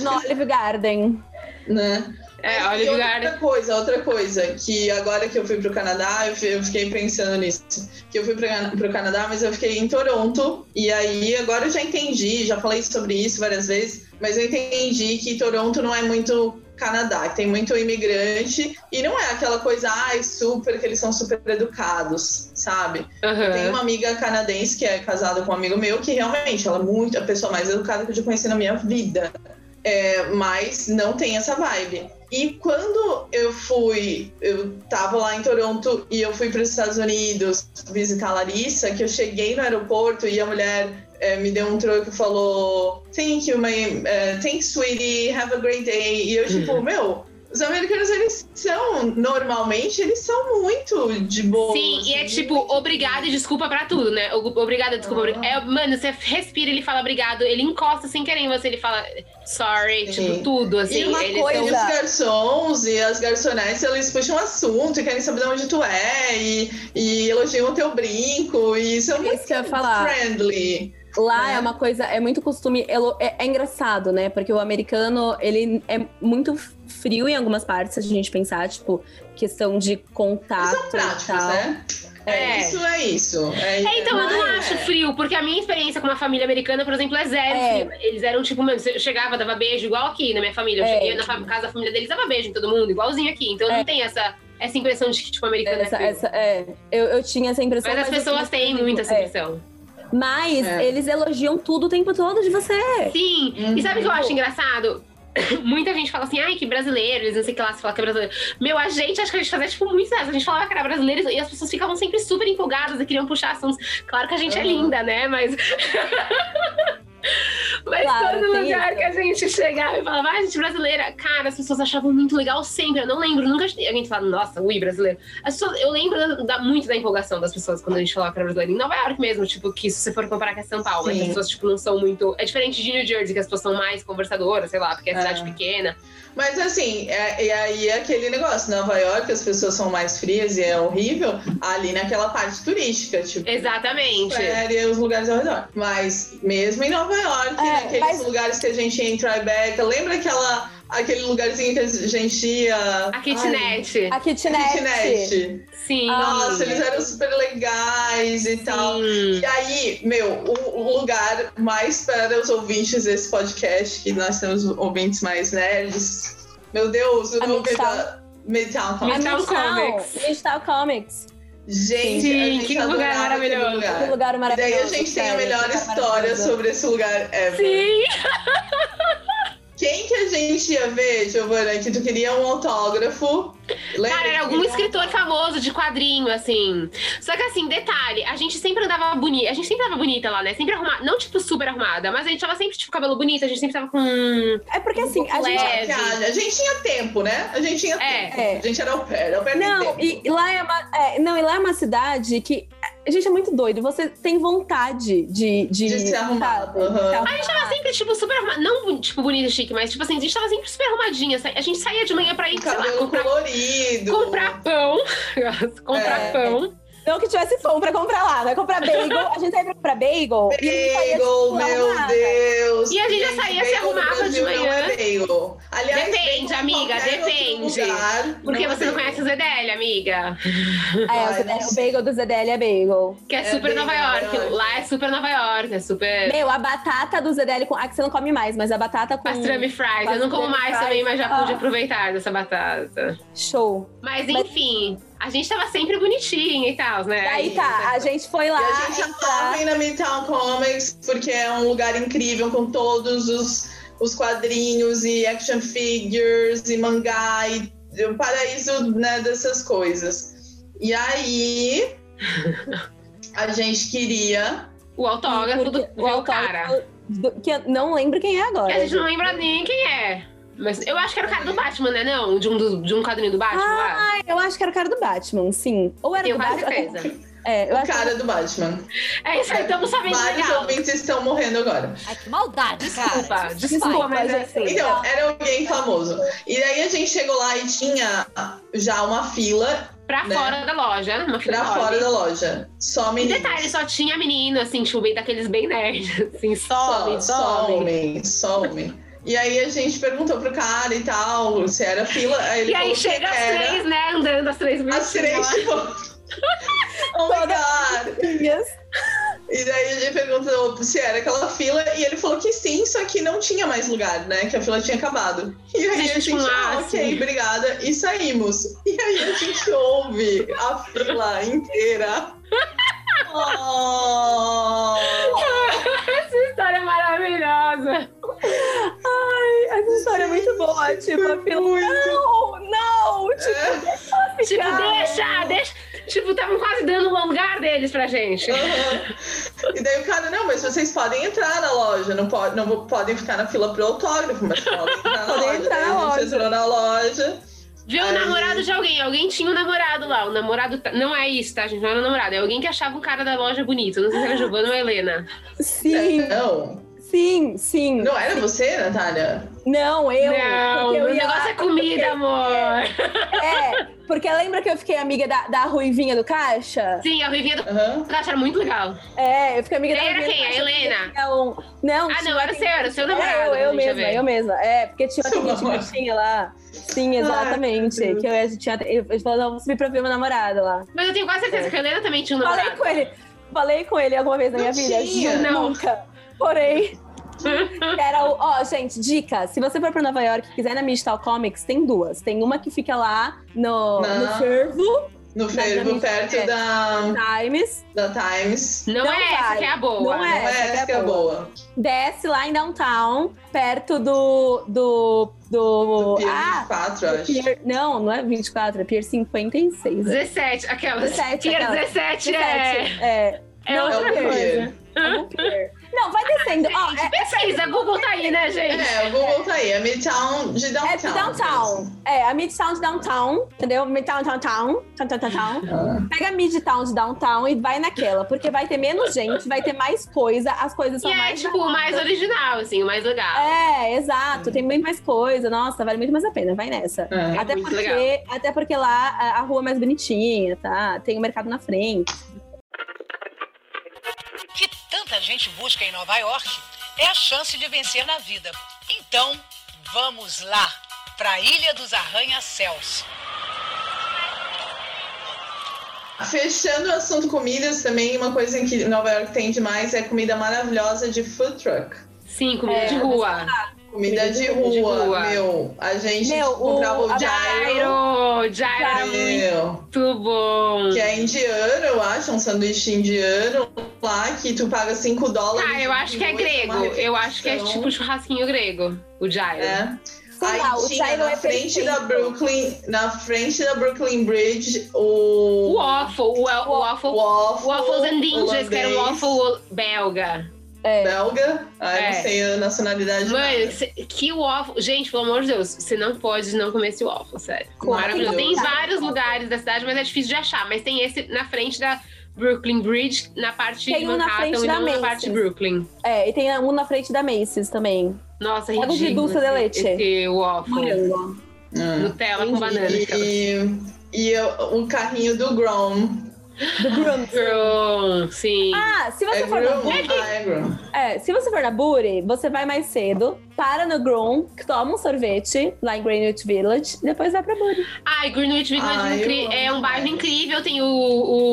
No Olive Garden. né? É, Mas, Olive outra Garden. coisa, outra coisa, que agora que eu fui pro Canadá, eu fi- eu fiquei pensando nisso. Que eu fui pro, Can- pro Canadá, mas eu fiquei em Toronto. E aí, agora eu já entendi, já falei sobre isso várias vezes, mas eu entendi que Toronto não é muito Canadá, que tem muito imigrante. E não é aquela coisa, ai, super, que eles são super educados, sabe? Aham. Tem uma amiga canadense que é casada com um amigo meu, que realmente ela é muito a pessoa mais educada que eu já conheci na minha vida. É, mas não tem essa vibe. E quando eu fui, eu tava lá em Toronto e eu fui para os Estados Unidos visitar a Larissa, que eu cheguei no aeroporto e a mulher é, me deu um troco e falou: Thank you, my, eh, thanks, sweetie, have a great day. E eu, tipo, meu, os americanos, eles são, normalmente, eles são muito de boa. Sim, e é assim, tipo, obrigado e desculpa pra tudo, né? O- Obrigado, desculpa. Ah. É, mano, você respira, ele fala obrigado, ele encosta sem querer em você, ele fala sorry, Sim. tipo, tudo, assim. E uma eles coisa- E os são- garçons e as garçonetes, eles puxam assunto e querem saber de onde tu é e, e elogiam o teu brinco e são É muito isso que eu ia falar. friendly. Lá É. é uma coisa, é muito costume. elo- É, é engraçado, né? Porque o americano, ele é muito frio em algumas partes, se a gente pensar, tipo, questão de Eles contato são e práticos, tal. né? É, É. isso, é isso. É, É, então, eu não é. acho frio, porque a minha experiência com uma família americana, por exemplo, é zero É. Eles eram tipo, mano, eu chegava, dava beijo, igual aqui na minha família. Eu É, cheguei na casa da família deles, dava beijo em todo mundo, igualzinho aqui. Então não tem essa, essa impressão de que, tipo, americano Essa, é frio. essa, é, eu, eu tinha essa impressão. Mas as eu pessoas têm muito essa é, impressão. Mas É. eles elogiam tudo o tempo todo de você. Sim, e sabe o que eu acho engraçado? Muita gente fala assim, ai, que brasileiro, eles não sei o que lá, se fala que é brasileiro. Meu, a gente, acho que a gente fazia, tipo, muito isso. A gente falava que era brasileiro e as pessoas ficavam sempre super empolgadas e queriam puxar assuntos. Claro que a gente é Uhum. linda, né? Mas. Mas Claro, todo lugar isso. que a gente chegava e falava, ah, gente brasileira, cara, as pessoas achavam muito legal sempre. Eu não lembro, nunca a gente falava, nossa, ui, brasileiro. As pessoas, eu lembro da- da- muito da empolgação das pessoas quando a gente falava que era brasileiro. Em Nova York mesmo, tipo, que se você for comparar com São Paulo, as pessoas, tipo, não são muito. É diferente de New Jersey, que as pessoas são mais conversadoras, sei lá, porque é É. cidade pequena. Mas assim, é, e aí é aquele negócio, Nova York as pessoas são mais frias e é horrível ali naquela parte turística, tipo. Exatamente. E os lugares ao redor. Mas mesmo em Nova York, É, naqueles mas- lugares que a gente ia em Tribeca, lembra aquela, aquele lugarzinho que a gente ia. A kitnet. A kitnet. Kitnet. Sim. Nossa, eles eram super legais e tal. Sim. E aí, meu, o, o lugar mais para os ouvintes desse podcast, que nós temos ouvintes mais nerds. Meu Deus, o nome da Midtown Comics. Midtown Midtown Comics. Midtown Comics. Gente, Sim, a gente que lugar maravilhoso. lugar. Que lugar E maravilhoso. daí a gente tem a melhor história sobre esse lugar ever. Sim. Quem que a gente ia ver, Giovana, que tu queria um autógrafo? Lembra Cara, era algum escritor famoso de quadrinho, assim. Só que assim, detalhe, a gente sempre andava bonita. A gente sempre tava bonita lá, né? Sempre arrumada. Não, tipo, super arrumada, mas a gente tava sempre, tipo, cabelo bonito, a gente sempre tava com. É porque assim, a gente. leve. A gente tinha tempo, né? A gente tinha É. tempo. É. A gente era au pair, au pair tem Não, tempo. e, e lá é uma. é, não, e lá é uma cidade que. A gente é muito doido. Você tem vontade de. De, De se arrumar, sabe? De se A gente tava sempre, tipo, super arrumada. Não, tipo, bonita e chique, mas, tipo assim, a gente tava sempre super arrumadinha. A gente saía de manhã pra ir, sei lá, Cabelo comprar, colorido. comprar pão. comprar É. pão. Não que tivesse pão pra comprar lá, né? Comprar bagel. A gente saía pra comprar bagel. saía, Bagel, tipo, meu arrumada. Deus. E a gente já saía se bagel arrumava de Não manhã. é bagel. Aliás, Depende, bagel amiga, depende. lugar, Porque não é você não bagel. conhece o ZDL, amiga. É, Ai, o, ZDL, não o sei. bagel do ZDL é bagel. Que é, É super bem Nova York. Lá é super Nova York, é super. Meu, a batata do ZDL com. Ah, que você não come mais, mas a batata com. Pastrami fries. Eu não como mais fries. também, mas já pude Ah. aproveitar dessa batata. Show. Mas Mas- enfim, a gente tava sempre bonitinha e tal, né? Daí tá, a gente foi lá. E a gente amava ir na Midtown Comics porque é um lugar incrível com todos os, os quadrinhos e action figures e mangá e o paraíso né, dessas coisas. E aí a gente queria. O autógrafo do, Porque do cara. do- que eu não lembro quem é agora. Que a gente não lembra nem quem é. Mas eu acho que era o cara do Batman, né? Não, de um, do- de um quadrinho do Batman lá. Ah, eu acho que era o cara do Batman, sim. Ou era Tenho do quase Batman. certeza. É, eu O acho cara do Batman. É isso aí, estamos sabendo Vários legal. ouvintes estão morrendo agora. Ai, que maldade, cara. Desculpa, Isso desculpa, vai. mas é assim. Então, era alguém famoso. E daí a gente chegou lá e tinha já uma fila Pra Né? fora da loja, uma fila pra enorme. fora da loja. Só E meninos. detalhe, só tinha menino, assim, tipo, bem daqueles bem nerds. Assim, só homem, só, só só homem. homem, só homem. E aí a gente perguntou pro cara e tal, se era fila. Aí ele E aí chega as três, né, andando, as três As três, tipo. oh my god! Yes. E daí a gente perguntou se era aquela fila e ele falou que sim, só que não tinha mais lugar, né? Que a fila tinha acabado. E aí a Gente, gente, tipo, ah, ok, sim. obrigada. E saímos. E aí a gente ouve a fila inteira. Oh. Essa história é maravilhosa. Essa história é muito boa. Tipo, a fila. Não, não! Tipo, deixa ela Tipo, deixa, deixa. Tipo, estavam quase dando o lugar deles pra gente. Aham. E daí o cara, não, mas vocês podem entrar na loja, não, pode, não podem ficar na fila pro autógrafo, mas podem entrar na Podem loja. entrar Daí a gente entrou na loja. Viu o namorado de alguém. Alguém tinha um namorado lá. O namorado. tá- Não é isso, tá, gente? Não era namorado. É alguém que achava o cara da loja bonito. Não sei se era Giovana ou Helena. Sim, Não. Sim, sim. Não era você, Natália? Não, eu. não, porque eu o ia negócio lá- é comida, amor. É, porque lembra que eu fiquei amiga da, da Ruivinha do Caixa? Sim, a Ruivinha do Aham. Caixa era muito legal. É, eu fiquei amiga da Era Ruivinha do quem? A Caixa, porque Helena? um- Não, Ah, não, era quem- seu, era seu Era namorado. eu, eu deixa mesma, eu mesma. É, porque tinha uma que tinha lá. Sim, exatamente. Ai, que eu tinha. Eu, eu falei, não, vou subir pra ver meu namorado lá. Mas eu tenho quase certeza É. que a Helena também tinha um Falei namorado. com ele. Falei com ele alguma vez na minha Não vida? Não. Nunca. Porém. Era o. Ó, gente, dica: se você for pra Nova York e quiser na Midtown Comics, tem duas. Tem uma que fica lá no, Na- no fervo No fervo, perto é. da, Times. da Times. Não, Não é essa que é a boa. Não Não é. é essa essa que é boa. Desce lá em downtown, perto do. do. do. Do Pier ah! 24, acho. Pier, não, não é 24, é Pier 56. 17, aquelas. 17, Pier aquelas. 17 é. 17, é. É Não, outra É o coisa. Pier. Algum pier. Não, vai descendo. Ó, Gente, é, pesquisa, Google tá aí, né, gente? É, o Google tá aí. É Midtown de Downtown. é de downtown. É, a Midtown de downtown, entendeu? Midtown, downtown, town, town, town, town. Pega a Midtown de downtown e vai naquela, porque vai ter menos gente, vai ter mais coisa, as coisas E são é, mais tipo, o mais original, assim, o mais legal. É, exato. Tem bem mais coisa. Nossa, vale muito mais a pena. Vai nessa. É. até, muito porque, até porque lá a, a rua é mais bonitinha, tá? Tem o mercado na frente. Que tanta gente busca em Nova York é a chance de vencer na vida. Então, vamos lá para a Ilha dos Arranha-Céus. Fechando o assunto comidas também, uma coisa que Nova York tem demais é comida maravilhosa de food truck. Sim, comida É, de rua. Comida de de rua, rua. meu. A gente Meu, comprava o- o, gyro, Gyro, Gyro era meu, muito bom. que é indiano, eu acho, um sanduíche indiano lá, que tu paga 5 dólares. Ah, eu acho que é grego. Eu acho que é tipo churrasquinho grego, o Gyro. É. Sei Aí lá, o tinha na é frente perfeito. da Brooklyn, na frente da Brooklyn Bridge, O o waffle, o, o waffle, waffle, waffles and ninjas, que era um waffle belga. É. belga. Ah, eu É. não sei a nacionalidade. Mano, que waffle. Gente, pelo amor de Deus, você não pode não comer esse waffle, sério. Maravilhoso. Tem vários lugares da cidade, mas é difícil de achar. Mas tem esse na frente da Brooklyn Bridge, na parte Tem de um Manhattan e da não na parte de Brooklyn. É, e tem um na frente da Macy's também. Nossa, Pega o de ridículo dulce de leite. esse, waffle. Morango. Ah. Nutella com banana. de E, e eu- o carrinho do Grom. Do Groom. Girl, sim. Ah, se você É for na Grom? Buri, Ah, é Grom. é, se você for na Buri, você vai mais cedo, para no Groom, toma um sorvete lá em Greenwich Village, e depois vai pra Buri. Ai, Greenwich Village Ah, eu incri- amo é um bairro incrível. Tem o,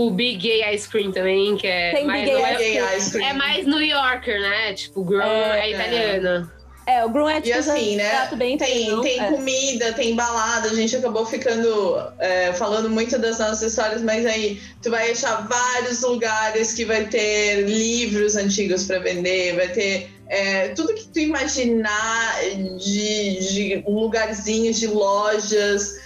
o Big Gay Ice Cream também, que é. Tem mais, Big Gay é- Gay ice cream. É mais New Yorker, né? Tipo, Girl É, é, italiano. É, o Groom é E tipo assim, um né? prato bem Tem, tem é. comida, tem balada. A gente acabou ficando é, falando muito das nossas histórias, mas aí tu vai achar vários lugares que vai ter livros antigos para vender, vai ter é, tudo que tu imaginar de, de lugarzinhos, de lojas,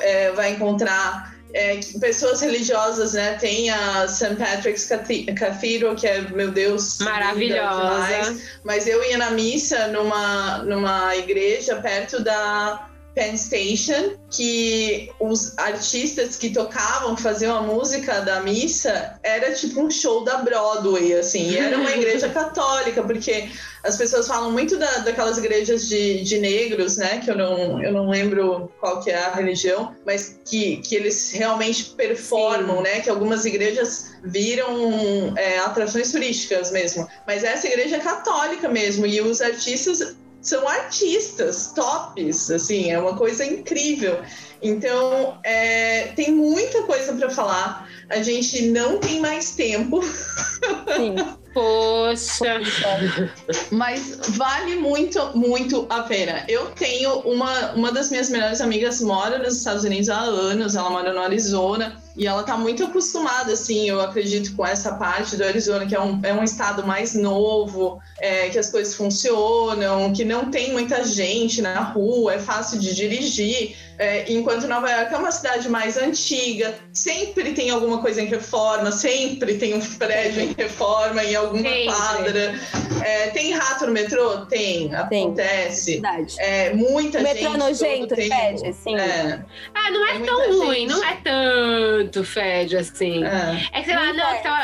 é, vai encontrar. É, pessoas religiosas, né? Tem a St. Patrick's Cathedral, que é, meu Deus, Maravilhosa. Mas eu ia na missa numa, numa igreja perto da Penn Station, que os artistas que tocavam, faziam a música da missa, era tipo um show da Broadway, assim. E era uma igreja católica, porque as pessoas falam muito da, daquelas igrejas de, de negros, né? Que eu não, eu não lembro qual que é a religião, mas que, que eles realmente performam, Sim. né? Que algumas igrejas viram é, atrações turísticas mesmo. Mas essa igreja é católica mesmo, e os artistas são artistas tops, assim, é uma coisa incrível. Então, é, tem muita coisa para falar. A gente não tem mais tempo, Sim. Poxa. mas vale muito, muito a pena. Eu tenho uma, uma das minhas melhores amigas mora nos Estados Unidos há anos, ela mora no Arizona. E ela tá muito acostumada, assim, eu acredito, com essa parte do Arizona, que é um, é um estado mais novo, é, que as coisas funcionam, que não tem muita gente na rua, é fácil de dirigir. É, enquanto Nova York é uma cidade mais antiga, sempre tem alguma coisa em reforma, sempre tem um prédio em reforma em alguma quadra. É, tem rato no metrô? Tem, acontece. Verdade. É, muita O gente. metrô nojento, fede, sim. É, Ah, não é, É tão ruim, gente. não é tanto fede assim. é. É que sei lá, Muito não, é é, que tava.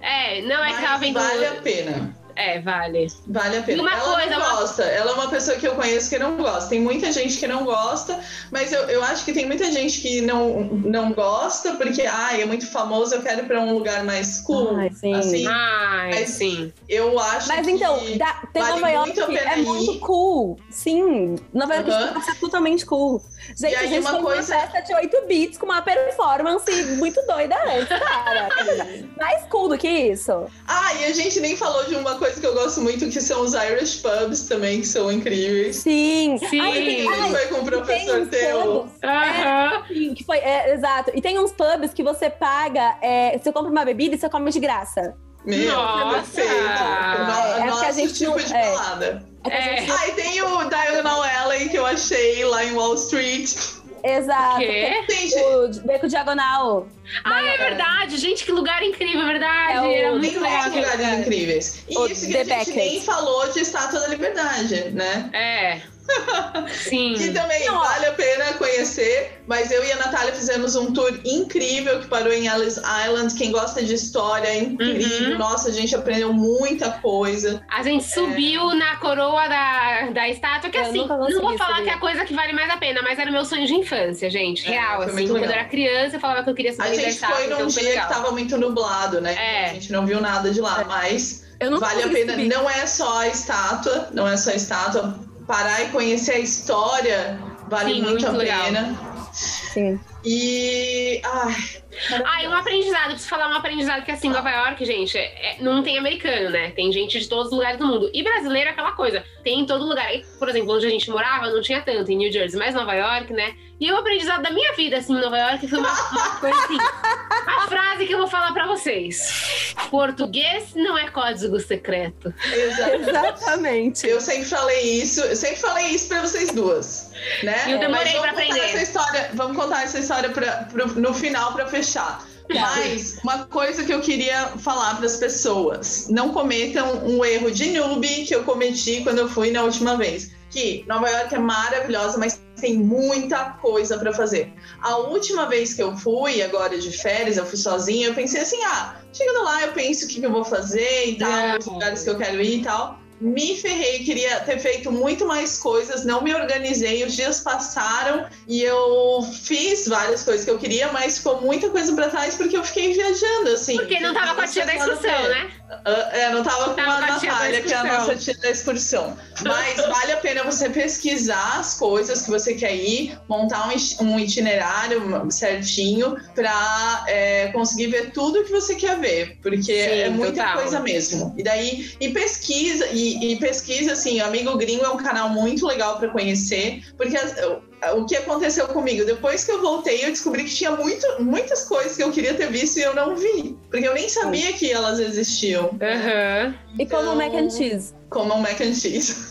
É, não é que tava Mas vendo. vale a pena. É, vale. Vale a pena. Uma ela coisa, não uma- gosta. Ela é uma pessoa que eu conheço que não gosta. Tem muita gente que não gosta, mas eu, eu acho que tem muita gente que não, não gosta porque, ai, é muito famoso, eu quero ir pra um lugar mais cool. Ai, sim. Assim, Ai, Mas- sim. eu acho Mas que... então, da- tem vale Nova muito a York, pena é ir. muito cool. Sim, Nova York uhum. é totalmente cool. Gente, E aí a gente uma coisa- uma festa de 8 bits com uma performance muito doida antes, cara. Mais cool do que isso. Ah, e a gente nem falou de uma coisa que eu gosto muito, que são os Irish pubs também, que são incríveis. Sim. Sim. Ai, A tem- gente ai, foi com o professor teu. Aham. sim, que foi, é, exato. E tem uns pubs que você paga, é, você compra uma bebida e você come de graça. Meu, Nossa! perfeito. É porque a nosso gente tipo não- de é. balada. É É. gente- Ah, e tem o Diagonal Alley que eu achei lá em Wall Street. Exato. O quê? O beco diagonal. Ah, é verdade. Gente, que lugar incrível, é verdade. É o- Era tem muito legal. aquele lugares lugar. incríveis. E O isso que The a gente Beckett. nem falou de Estátua da Liberdade, né? É. Sim. Que também Não. vale a pena conhecer, mas eu e a Natália fizemos um tour incrível que parou em Ellis Island. Quem gosta de história é incrível. Uhum. Nossa, a gente aprendeu muita coisa. A gente subiu na coroa da, da estátua, que Eu assim, não vou falar subir. que é a coisa que vale mais a pena, mas era meu sonho de infância, gente. É, Real, foi assim. Quando eu era criança, eu falava que eu queria subir A da gente estátua, foi num então foi dia legal. que tava muito nublado, né? É. A gente não viu nada de lá, mas Eu não vale a pena. subir. Não é só a estátua, não é só a estátua. Parar e conhecer a história vale Sim, muito, muito a legal. pena. Sim. E. Ai, Ah, e um aprendizado, preciso falar um aprendizado que assim, Nova York, gente, é- é- não tem americano, né? Tem gente de todos os lugares do mundo. E brasileiro é aquela coisa, tem em todo lugar. Por exemplo, onde a gente morava, não tinha tanto, em New Jersey, mas Nova York, né? E o aprendizado da minha vida, assim, em Nova York, foi uma, uma coisa assim. A frase que eu vou falar pra vocês: Português não é código secreto. Exatamente. Eu sempre falei isso, eu sempre falei isso pra vocês duas, né? Eu demorei contar aprender. Essa história, vamos contar essa história pra, pro- no final pra fechar. Mas uma coisa que eu queria falar para as pessoas: não cometam um erro de noob que eu cometi quando eu fui na última vez. Que Nova York é maravilhosa, mas tem muita coisa para fazer. A última vez que eu fui, agora de férias, eu fui sozinha, eu pensei assim: ah, chegando lá, eu penso o que, que eu vou fazer e tal, os lugares que eu quero ir e tal. Me ferrei, queria ter feito muito mais coisas, não me organizei, os dias passaram e eu fiz várias coisas que eu queria, mas ficou muita coisa pra trás porque eu fiquei viajando, assim. Porque não tava com a tia da excursão, né? Ah, É, não tava com Tava a com a Natália, que é a nossa tia da excursão. Mas vale a pena você pesquisar as coisas que você quer ir, montar um iti- itinerário certinho pra é, conseguir ver tudo que você quer ver. Porque Sim, é muita total. coisa mesmo. E daí, e pesquisa, e, e pesquisa, assim, Amigo Gringo é um canal muito legal pra conhecer, porque as- o que aconteceu comigo? Depois que eu voltei, eu descobri que tinha muito, muitas coisas que eu queria ter visto e eu não vi. Porque eu nem sabia que elas existiam. Aham. E como Então, mac and cheese. Como um mac and cheese.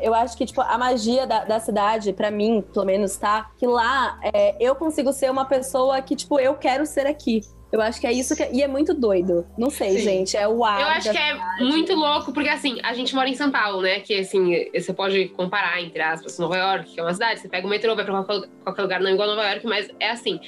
Eu acho que, tipo, a magia da, da cidade, pra mim, pelo menos, tá? Que lá é, eu consigo ser uma pessoa que, tipo, eu quero ser aqui. Eu acho que é isso que. E é muito doido. Não sei, Sim. gente. É o ar. Eu acho que é cidade. muito louco, porque assim, a gente mora em São Paulo, né? Que assim, você pode comparar, entre aspas, Nova York, que é uma cidade, você pega o metrô, vai pra qualquer, lugar, não igual Nova York, mas é assim.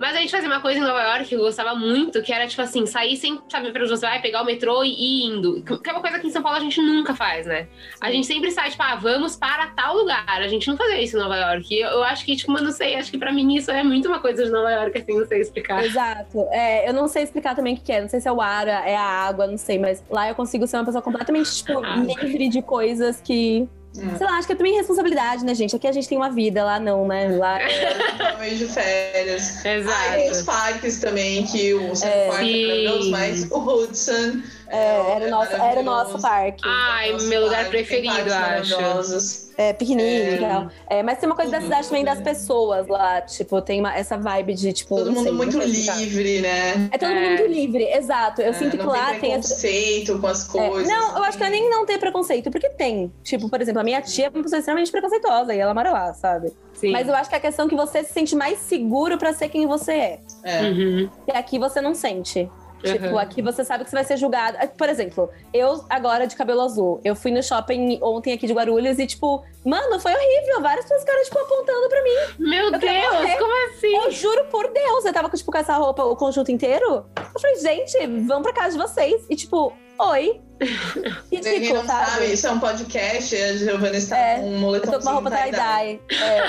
Mas a gente fazia uma coisa em Nova York que eu gostava muito, que era tipo assim, sair sem saber pra onde você vai, pegar o metrô e ir indo. Que é uma coisa que em São Paulo a gente nunca faz, né? A gente sempre sai, tipo, ah, vamos para tal lugar. A gente não fazia isso em Nova York. Eu, eu acho que, tipo, eu não sei, acho que pra mim isso é muito uma coisa de Nova York, assim, não sei explicar. Exato. É, eu não sei explicar também o que que é. Não sei se é o ar, é a água, não sei. Mas lá eu consigo ser uma pessoa completamente, tipo, Ah. livre de coisas que. Hum. Sei lá, acho que é também responsabilidade, né, gente? Aqui a gente tem uma vida, lá não, né? Lá Eu meio de férias. Exato. Ah, e tem os parques também, que o Central É. Park é maravilhoso, mas o Hudson. É, era, o nosso, era o nosso parque. Ai, Nosso meu lugar parque, preferido, acho. É, piquenique É. e tal. É, mas tem uma coisa da Tudo, cidade também das pessoas lá. Tipo, tem uma, essa vibe de, tipo. Todo mundo sei, muito livre, né? É todo mundo É. muito livre, exato. Eu É, sinto que não lá tem tem essa. preconceito com as É, coisas. não, eu acho que é nem não ter preconceito, porque tem. Tipo, por exemplo, a minha tia é uma pessoa extremamente preconceituosa e ela mora lá, sabe? Sim. Mas eu acho que a questão é que você se sente mais seguro pra ser quem você é. É. Uhum. E aqui você não sente. Tipo, Uhum. aqui você sabe que você vai ser julgado. É, Por exemplo, eu agora de cabelo azul, eu fui no shopping ontem aqui de Guarulhos e, tipo, mano, foi horrível. Várias pessoas ficaram, tipo, apontando pra mim. Meu Eu Deus, como assim? Eu juro por Deus, eu tava com, tipo, com essa roupa, o conjunto inteiro. Eu falei, gente, vão pra casa de vocês. E, tipo, oi. Quem Ridículo, não sabe, sabe? isso é um podcast, a Giovana está É, com um Eu moletom tô com uma roupa tie-dye. É,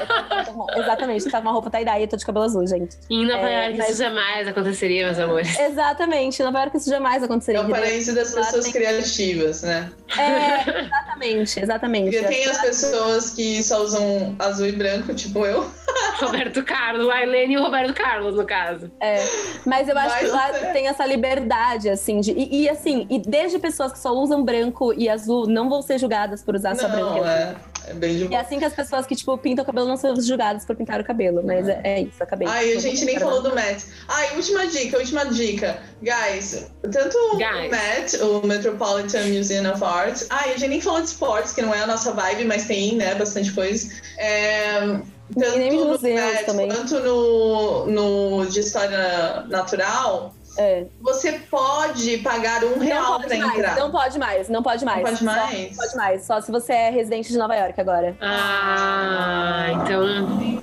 eu eu exatamente, eu tava com uma roupa tie-dye e eu tô de cabelo azul, gente. Em Nova É, York mas- isso jamais aconteceria, meus amores. Exatamente, em Nova York isso jamais É aconteceria. o paraíso das pessoas criativas, né? É, exatamente, exatamente. Porque tem as pessoas que só usam azul e branco, tipo eu. Roberto Carlos, a Helene e o Roberto Carlos, no caso. Mas eu acho que Mas lá é. tem essa liberdade, assim, de, e, e, assim, e desde pessoas que só usam branco e azul não vão ser julgadas por usar só branco. e Não, azul. é. É bem de E assim que as pessoas que, tipo, pintam o cabelo não são julgadas por pintar o cabelo. Mas é, é isso, acabei. Ai, a gente nem falou do Matt. Ai, última dica, última dica. Guys, tanto o Guys. Matt, o Metropolitan Museum of Art. Ai, a gente nem falou de esportes, que não é a nossa vibe, mas tem, né, bastante coisa. É, tanto nem museus Matt, também. quanto no, no de História Natural, É. você pode pagar um Não real pode pra mais, entrar. não pode mais, não pode mais. Não pode Só- mais? Não pode mais, só se você é residente de Nova York agora. Ah, então.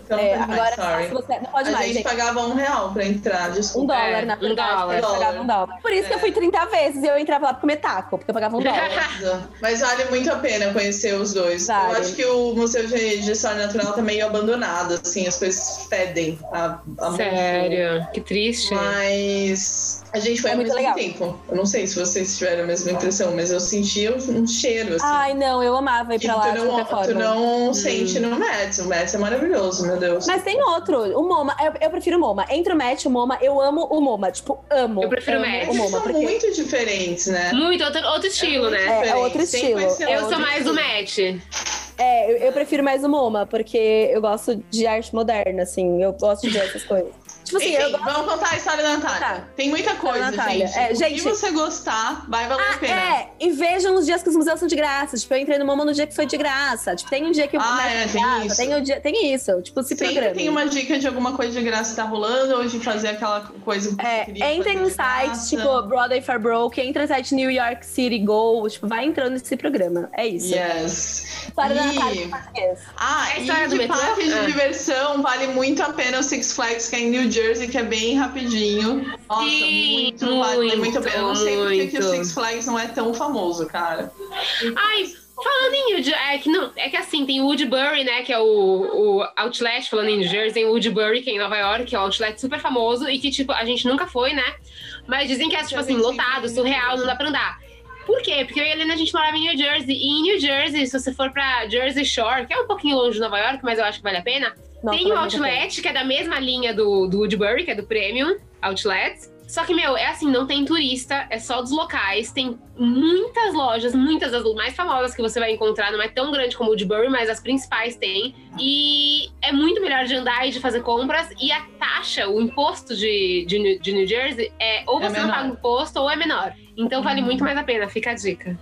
Então, É, não pode mais, agora só sorry. se você. Não pode A mais, gente, gente. pagava um real pra entrar, Um desculpa. dólar, É, na um verdade. dólar. Eu pagava um dólar. Por isso que eu fui 30 vezes e eu entrava lá pra comer taco, porque eu pagava um dólar. Mas vale muito a pena conhecer os dois. Vale. Eu acho que o Museu de, História Natural tá meio abandonado, assim, as coisas fedem a, a muito. Sério, que triste. Mas a gente foi É ao muito mesmo legal. tempo. Eu não sei se vocês tiveram a mesma impressão, mas eu senti um, cheiro, assim. Ai, não, eu amava ir pra lá tu de não, tu não sente no Mets. O Mets é maravilhoso, meu Deus. Mas tem outro, o MoMA. Eu, eu prefiro o MoMa. Entre o Matt e o MoMA, eu amo o MoMA. Tipo, amo. Eu prefiro o amo Matt. O Eles MoMA, são porque muito diferentes, né? Muito, outro, outro estilo, né? É, é outro estilo. É Eu outro sou mais do estilo. match. É, eu, eu prefiro mais o MoMA, porque eu gosto de arte moderna, assim. Eu gosto de ver essas coisas. Tipo assim, Enfim, eu gosto. vamos contar a história da Natália. Tá. Tem muita coisa, da Natália. gente. É, gente- que você gostar, vai valer a pena. É, e vejam os dias que os museus são de graça. Tipo, eu entrei no MoMA no dia que foi de graça. Tipo, tem um dia que o Ah, é, de tem graça, isso. Tem, o dia, tem isso. Tipo, se Sempre programa. tem uma dica de alguma coisa de graça que tá rolando ou de fazer aquela coisa que você É, site, graça. tipo, Broadway for Broke, entra no site New York City Go, tipo, vai entrando nesse programa. É isso. Yes. História da E- Natália em português. Ah, É a e história do de parque de Ah. diversão vale muito a pena o Six Flags, que é em New Jersey, que é bem rapidinho. Nossa, Sim, muito, muito a pena. Eu não sei por que o muito. Six Flags não é tão famoso, cara. Ai, falando em Wood, é que não, é que assim, tem o Woodbury, né, que é o, o outlet, falando em New Jersey, tem Woodbury, que é em Nova York, que é um outlet super famoso e que, tipo, a gente nunca foi, né? Mas dizem que é, tipo assim, lotado, surreal, não dá pra andar. Por quê? Porque eu e a Helena, a gente morava em New Jersey. E em New Jersey, se você for pra Jersey Shore, que é um pouquinho longe de Nova York, mas eu acho que vale a pena, Nossa, tem o pena. Outlet, que é da mesma linha do, do Woodbury, que é do Premium Outlet. Só que, meu, é assim, não tem turista, é só dos locais. Tem muitas lojas, muitas das mais famosas que você vai encontrar. Não é tão grande como o Woodbury, mas as principais tem. E é muito melhor de andar e de fazer compras. E a taxa, o imposto de, de, New- de New Jersey, é ou É você não menor. paga imposto ou é menor. Então vale muito mais a pena, fica a dica.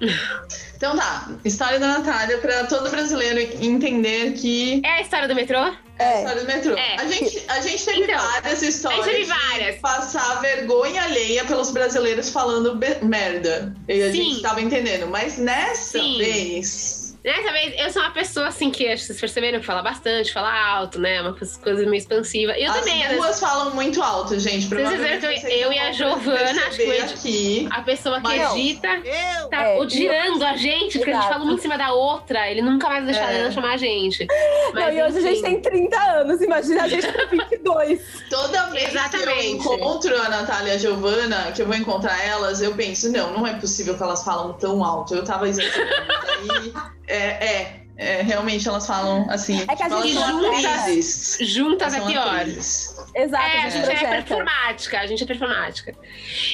Então tá, história da Natália pra todo brasileiro entender que É a história do metrô? é a É. história do metrô. É. A, gente, a gente teve Então, várias histórias. teve de várias. Passar vergonha alheia pelos brasileiros falando merda. E a Sim. gente tava entendendo. Mas nessa Sim. vez. Dessa vez, eu sou uma pessoa assim que acho que vocês perceberam que fala bastante, fala alto, né? Uma coisa meio expansiva. E eu as também, às duas vezes, falam muito alto, gente. Viram que vocês eu não e a Giovana, acho que eu- aqui. a pessoa que Mas- edita Eu! tá É, odiando a gente, porque a gente Exato. fala uma em cima da outra. Ele nunca mais vai deixar É. a Helena chamar a gente. Não, e hoje a gente enfim. tem 30 anos, imagina a gente com 22. Toda vez que eu Exatamente. encontro a Natália e a Giovana, que eu vou encontrar elas, eu penso, não, não é possível que elas falam tão alto. Eu tava exagerando. Aí, é, é, é, realmente elas falam assim. É que a gente elas são junta- atrizes. Juntas é pior. atrizes. Exato, É, a gente é projeta. performática, a gente é performática.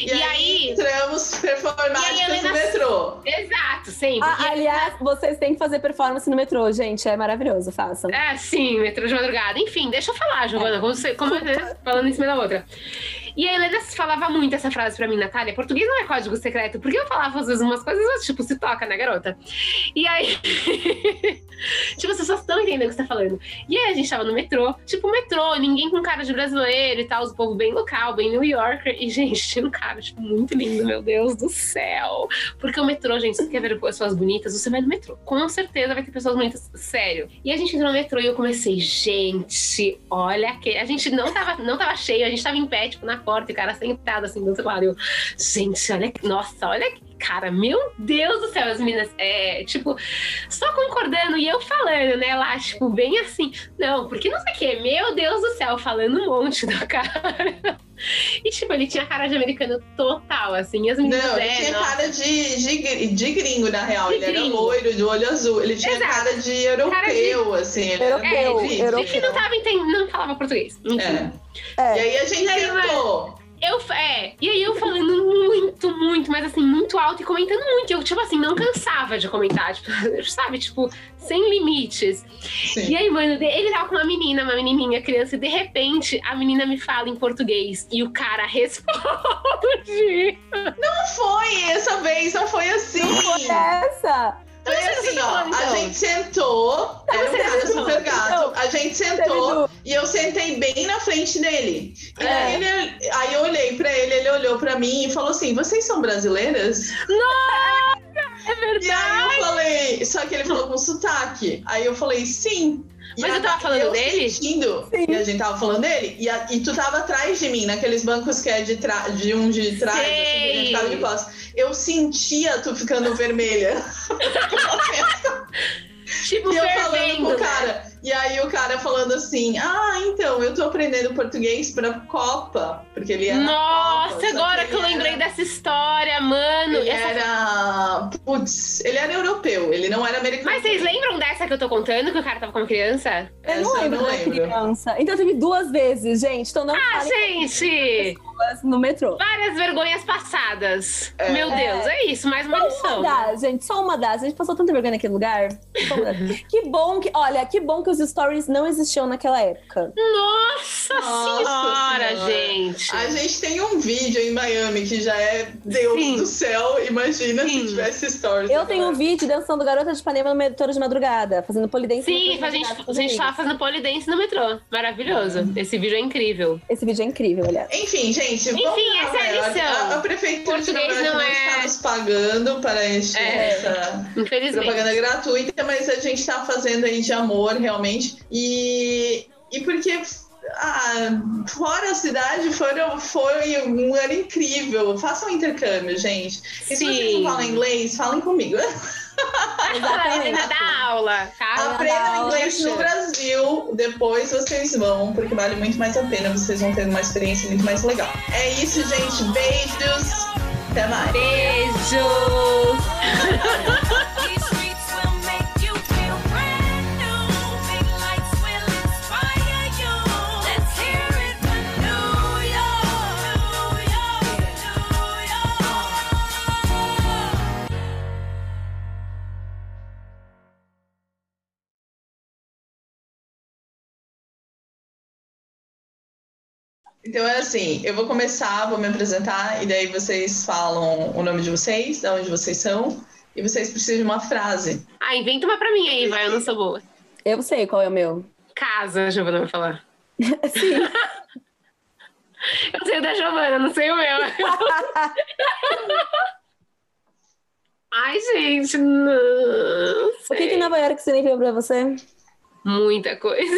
E, E aí, aí- entramos aí, performáticas Helena- no metrô. Exato, sempre. Ah, aliás, vocês têm que fazer performance no metrô, gente. É maravilhoso, façam. É, sim, metrô de madrugada. Enfim, deixa eu falar, Giovana, como você, como, né, falando em cima da outra. E a Helena falava muito essa frase pra mim, Natália. Português não é código secreto, porque eu falava às vezes umas coisas, mas, tipo, se toca, né, garota? E aí. tipo, as pessoas estão entendendo o que você tá falando. E aí a gente tava no metrô, tipo, metrô, ninguém com cara de brasileiro e tal, os povo bem local, bem New Yorker. E, gente, tinha um cara, tipo, muito lindo, meu Deus do céu. Porque o metrô, gente, se você quer ver pessoas bonitas, você vai no metrô. Com certeza vai ter pessoas bonitas, sério. E a gente entrou no metrô e eu comecei, gente, olha que. A gente não tava, não tava cheio, a gente tava em pé, tipo, na porta, e o cara sentado assim do outro lado. Eu, gente, olha. Nossa, olha que. Cara, meu Deus do céu, as meninas, é, tipo, só concordando e eu falando, né, lá, tipo, bem assim, não, porque não sei o que, meu Deus do céu, falando um monte da cara. E, tipo, ele tinha cara de americano total, assim, e as meninas, Não, ele é, tinha nossa, cara de, de, de gringo, na real. De ele era gringo. loiro, de olho azul. Ele tinha Exato. cara de europeu, assim. Ele Europeu, era europeu. E que não tava entendendo, não falava português. Enfim. É. É. E aí a gente E aí, sentou. Eu, é, e aí eu falando muito, muito, mas assim, muito alto e comentando muito. Eu, tipo assim, não cansava de comentar, tipo, sabe? Tipo, sem limites. Sim. E aí, mano, ele tava com uma menina, uma menininha, criança, e de repente a menina me fala em português e o cara responde. Não foi essa vez, não foi assim. Essa! Foi assim, ó, então. a gente sentou, era um cara super gato, a gente sentou e eu sentei bem na frente dele. E É. aí, ele- aí eu olhei pra ele, ele olhou pra mim e falou assim: vocês são brasileiras? É E verdade. aí eu falei, só que ele falou com sotaque. Aí eu falei, sim. Mas a- eu tava falando eu dele? Sentindo, Sim. E a gente tava falando dele. E, a- e tu tava atrás de mim, naqueles bancos que é de, tra- de um de trás, assim, que a gente tava de costas. Eu sentia tu ficando vermelha. Tipo, E eu falando fervendo. pro né? cara. E aí o cara falando assim: Ah, então, eu tô aprendendo português pra Copa. Porque ele era. Nossa, Copa, agora que eu lembrei era- dessa história, mano. Ele Essa- era. Putz, ele era europeu, ele não era americano. Mas vocês lembram dessa que eu tô contando, que o cara tava com uma criança? Eu Essa não eu lembro não da lembro. criança. Então teve duas vezes, gente. Então não Ah, gente! Pessoas no metrô. Várias vergonhas passadas. É. Meu Deus, é isso, mais uma Só lição. uma das, gente, só uma das. A gente passou tanta vergonha naquele lugar. Que bom que, olha, que bom que os stories não existiam naquela época. Nossa, Nossa senhora, Senhora. gente. A gente tem um vídeo em Miami que já é Deus Sim. do céu. Imagina Sim. se tivesse stories. Eu agora. tenho um vídeo dançando Garota de Ipanema no metrô de madrugada, fazendo polidense. no Sim, metrô a gente, a gente tava fazendo polidense no metrô. Maravilhoso. Esse vídeo é incrível. Esse vídeo é incrível, aliás. Enfim, gente, vamos Enfim, essa é a York. lição. A, a prefeitura Português não não, é- está nos pagando para este, É. essa propaganda gratuita, mas a gente está fazendo aí de amor, realmente. E, e porque ah, fora a cidade foram, foi um ano incrível. Façam intercâmbio, gente. E se vocês Sim. não falam inglês, falem comigo. A Helena dá aula, tá? Aprendam inglês no. Brasil, depois vocês vão, porque vale muito mais a pena, vocês vão ter uma experiência muito mais legal. É isso, gente. Beijos. Até mais. Beijo! Então é assim, eu vou começar, vou me apresentar, e daí vocês falam o nome de vocês, de onde vocês são, e vocês precisam de uma frase. Ah, inventa uma pra mim aí, vai, eu não sou boa. Eu sei qual é o meu. Casa, a Giovana vai falar. Sim. Eu sei o da Giovana, não sei o meu. Ai, gente, não O que, sei. que Nova York significa pra você? Muita coisa.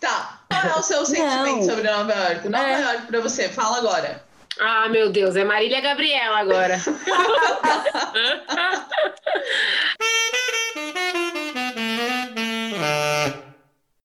Tá. Qual é o seu sentimento sobre Nova York? Nova é. York pra você, fala agora. Ah, meu Deus, é Marília Gabriela agora.